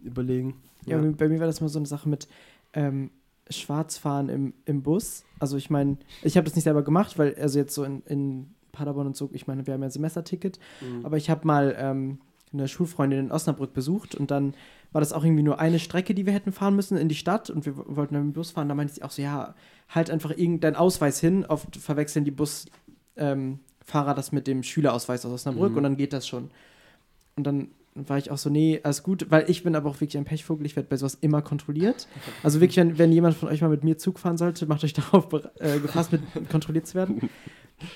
überlegen. Ja, bei- bei mir war das mal so eine Sache mit ähm, Schwarzfahren im, im Bus. Also ich meine, ich habe das nicht selber gemacht, weil, also jetzt so in, in Paderborn und so, ich meine, wir haben ja ein Semesterticket, Mhm. aber ich habe mal ähm, eine Schulfreundin in Osnabrück besucht und dann war das auch irgendwie nur eine Strecke, die wir hätten fahren müssen in die Stadt und wir wollten dann mit dem Bus fahren. Da meinte sie auch so, ja, halt einfach irgendeinen Ausweis hin. Oft verwechseln die Busfahrer ähm, das mit dem Schülerausweis aus Osnabrück Mhm. und dann geht das schon. Und dann war ich auch so, nee, alles gut, weil ich bin aber auch wirklich ein Pechvogel, ich werde bei sowas immer kontrolliert. Also wirklich, wenn, wenn jemand von euch mal mit mir Zug fahren sollte, macht euch darauf äh, gefasst, mit kontrolliert zu werden.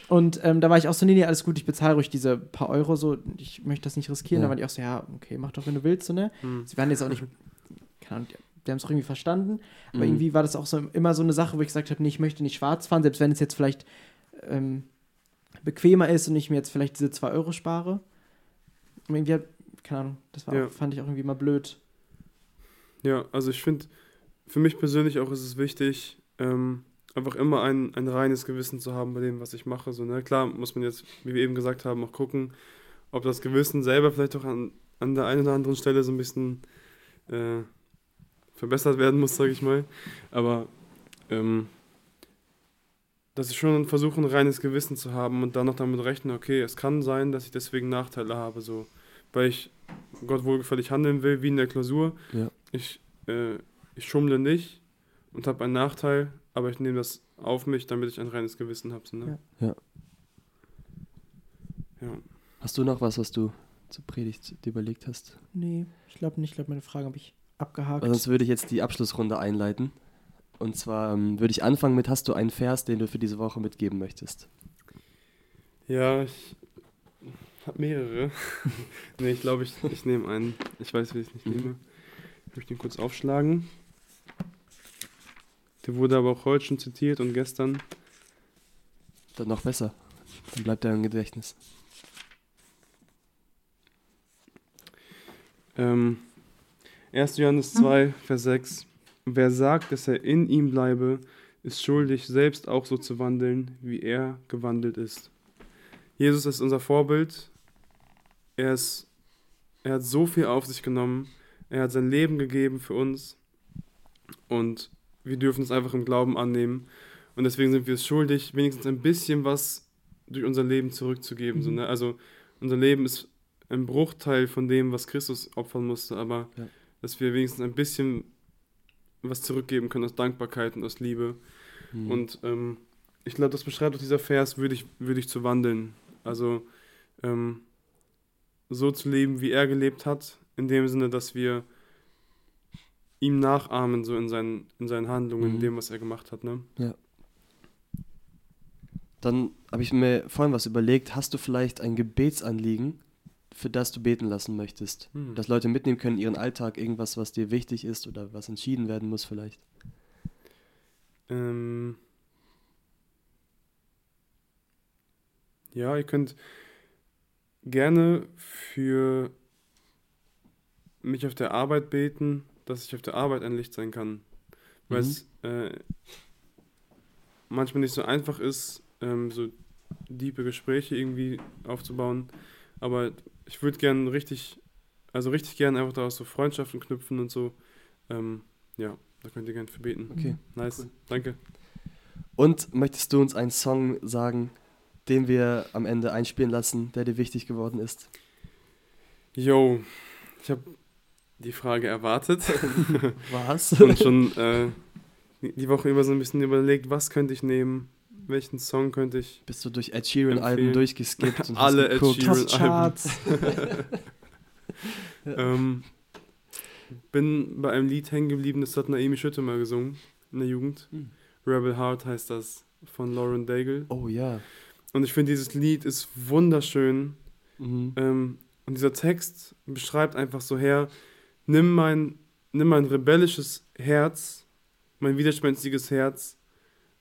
Und ähm, da war ich auch so, nee, nee, alles gut, ich bezahle ruhig diese paar Euro, so, ich möchte das nicht riskieren. Ja. Da war ich auch so, ja, okay, mach doch, wenn du willst, so, ne? Hm. Sie waren jetzt auch nicht, keine Ahnung, die, die haben es auch irgendwie verstanden, aber Mhm. irgendwie war das auch so immer so eine Sache, wo ich gesagt habe, nee, ich möchte nicht schwarz fahren, selbst wenn es jetzt vielleicht ähm, bequemer ist und ich mir jetzt vielleicht diese 2 Euro spare. Und irgendwie, keine Ahnung, das war Ja. fand ich auch irgendwie mal blöd. Ja, also ich finde, für mich persönlich auch ist es wichtig, ähm, einfach immer ein, ein reines Gewissen zu haben bei dem, was ich mache. So, ne? Klar muss man jetzt, wie wir eben gesagt haben, auch gucken, ob das Gewissen selber vielleicht auch an, an der einen oder anderen Stelle so ein bisschen äh, verbessert werden muss, sage ich mal. Aber ähm, dass ich schon versuche, ein reines Gewissen zu haben und dann noch damit rechne, okay, es kann sein, dass ich deswegen Nachteile habe, so, weil ich Gott wohlgefällig handeln will, wie in der Klausur. Ja. Ich, äh, ich schummle nicht und habe einen Nachteil, aber ich nehme das auf mich, damit ich ein reines Gewissen habe. Ne? Ja. ja. Hast du noch was, was du zur Predigt dir überlegt hast? Nee, ich glaube nicht. Ich glaube, meine Frage habe ich abgehakt. Weil sonst würde ich jetzt die Abschlussrunde einleiten. Und zwar ähm, würde ich anfangen mit, hast du einen Vers, den du für diese Woche mitgeben möchtest? Ja, ich habe mehrere. nee, ich glaube, ich, ich nehme einen. Ich weiß, wie ich es nicht nehme. Ich möchte ihn kurz aufschlagen. Der wurde aber auch heute schon zitiert und gestern. Dann noch besser. Dann bleibt er im Gedächtnis. Ähm, 1. Johannes 2, Vers 6. Wer sagt, dass er in ihm bleibe, ist schuldig, selbst auch so zu wandeln, wie er gewandelt ist. Jesus ist unser Vorbild. Er, ist, er hat so viel auf sich genommen. Er hat sein Leben gegeben für uns. Und wir dürfen es einfach im Glauben annehmen. Und deswegen sind wir es schuldig, wenigstens ein bisschen was durch unser Leben zurückzugeben. So, ne? Also unser Leben ist ein Bruchteil von dem, was Christus opfern musste, aber Ja. dass wir wenigstens ein bisschen was zurückgeben können aus Dankbarkeit und aus Liebe. Mhm. Und ähm, ich glaube, das beschreibt auch dieser Vers, würdig, würdig zu wandeln. Also ähm, so zu leben, wie er gelebt hat, in dem Sinne, dass wir ihm nachahmen, so in seinen, in seinen Handlungen, in Mhm. dem, was er gemacht hat. Ne? Dann habe ich mir vorhin was überlegt. Hast du vielleicht ein Gebetsanliegen, für das du beten lassen möchtest? Hm. Dass Leute mitnehmen können in ihren Alltag, irgendwas, was dir wichtig ist oder was entschieden werden muss vielleicht. Ähm ja, ihr könnt gerne für mich auf der Arbeit beten, dass ich auf der Arbeit ein Licht sein kann. Weil Mhm. es äh, manchmal nicht so einfach ist, ähm, so diepe Gespräche irgendwie aufzubauen. Aber ich würde gerne richtig, also richtig gerne einfach daraus so Freundschaften knüpfen und so. Ähm, ja, da könnt ihr gerne für beten. Okay. Nice, Cool. danke. Und möchtest du uns einen Song sagen, den wir am Ende einspielen lassen, der dir wichtig geworden ist? Yo, ich habe die Frage erwartet Was? und schon äh, die Woche über so ein bisschen überlegt, was könnte ich nehmen, welchen Song könnte ich. Bist du durch Ed Sheeran-Alben durchgeskippt und Alle Ed geguckt? Sheeran- Top Charts. Ähm, bin bei einem Lied hängen geblieben, das hat Naomi Schütte mal gesungen in der Jugend. Hm. Rebel Heart heißt das von Lauren Daigle. Oh ja. Und ich finde, dieses Lied ist wunderschön. Mhm. Ähm, und dieser Text beschreibt einfach so her, nimm mein, nimm mein rebellisches Herz, mein widerspenstiges Herz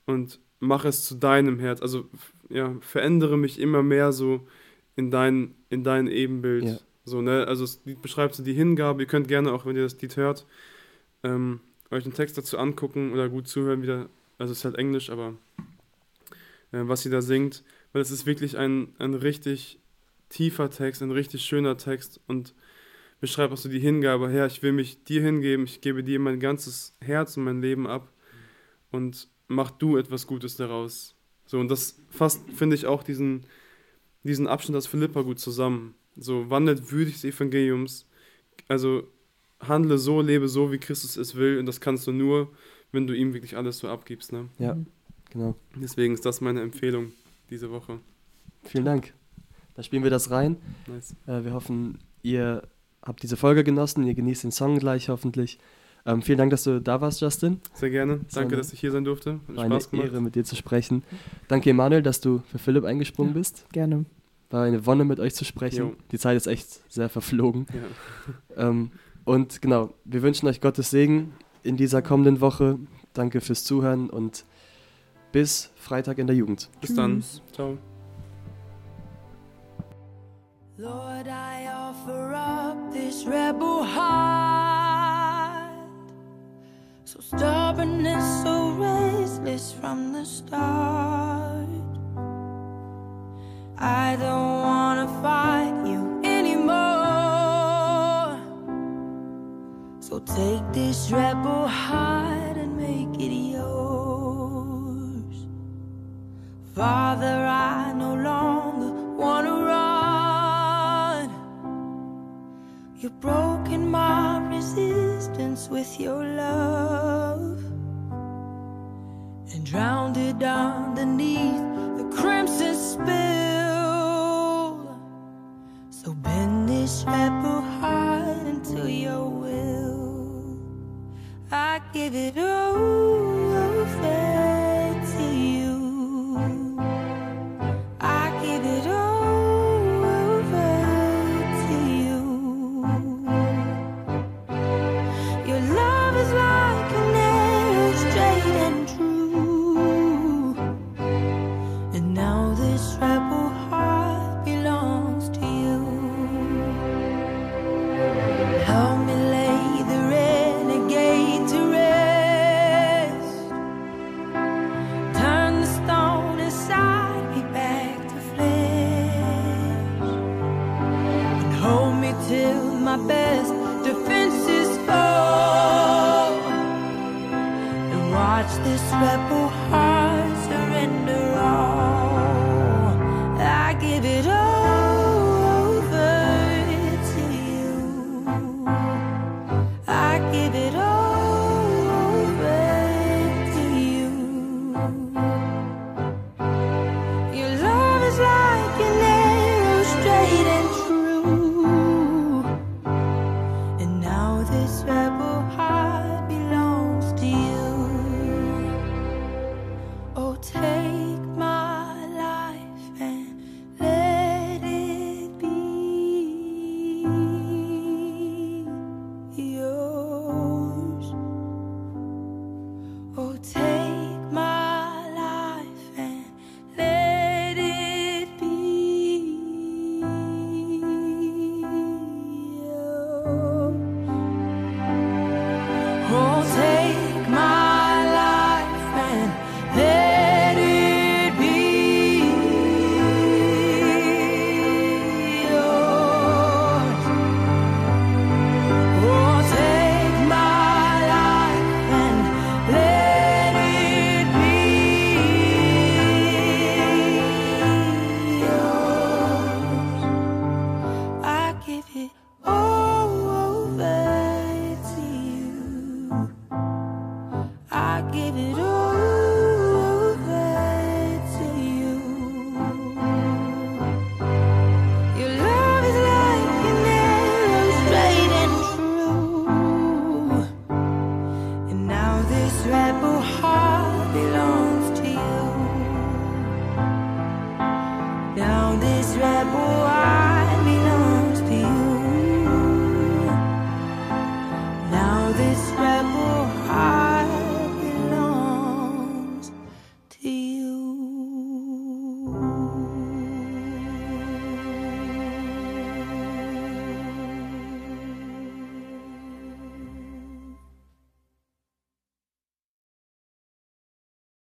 und mach es zu deinem Herz. Also ja, verändere mich immer mehr so in dein, in dein Ebenbild. Ja. So, ne? Also das Lied beschreibt so die Hingabe. Ihr könnt gerne, auch wenn ihr das Lied hört, ähm, euch den Text dazu angucken oder gut zuhören wieder. Also es ist halt Englisch, aber äh, was sie da singt, weil es ist wirklich ein, ein richtig tiefer Text, ein richtig schöner Text und beschreibt auch so die Hingabe, Herr, ich will mich dir hingeben, ich gebe dir mein ganzes Herz und mein Leben ab und mach du etwas Gutes daraus. So, und das fasst, finde ich, auch diesen, diesen Abschnitt aus Philippa gut zusammen. So, wandelt würdig des Evangeliums, also handle so, lebe so, wie Christus es will und das kannst du nur, wenn du ihm wirklich alles so abgibst. Ne? Ja, genau. Deswegen ist das meine Empfehlung diese Woche. Vielen Dank. Da spielen wir das rein. Nice. Äh, wir hoffen, ihr habt diese Folge genossen. Ihr genießt den Song gleich hoffentlich. Ähm, vielen Dank, dass du da warst, Justin. Sehr gerne. So Danke, dass ich hier sein durfte. Hat War eine Spaß gemacht. Ehre, mit dir zu sprechen. Danke, Emanuel, dass du für Philipp eingesprungen Ja. bist. Gerne. War eine Wonne, mit euch zu sprechen. Jo. Die Zeit ist echt sehr verflogen. Ja. Ähm, und genau, wir wünschen euch Gottes Segen in dieser kommenden Woche. Danke fürs Zuhören und bis Freitag in der Jugend. Bis dann. Tschüss. Ciao. Lord, I offer up this rebel heart. So stubborn and so restless from the start. I don't wanna fight you anymore. So take this rebel heart and make it yours. Father, I no longer wanna run. You've broken my resistance with your love and drowned it underneath the crimson spill. So bend this rebel heart into your will. I give it over best defenses fall. And watch this rebel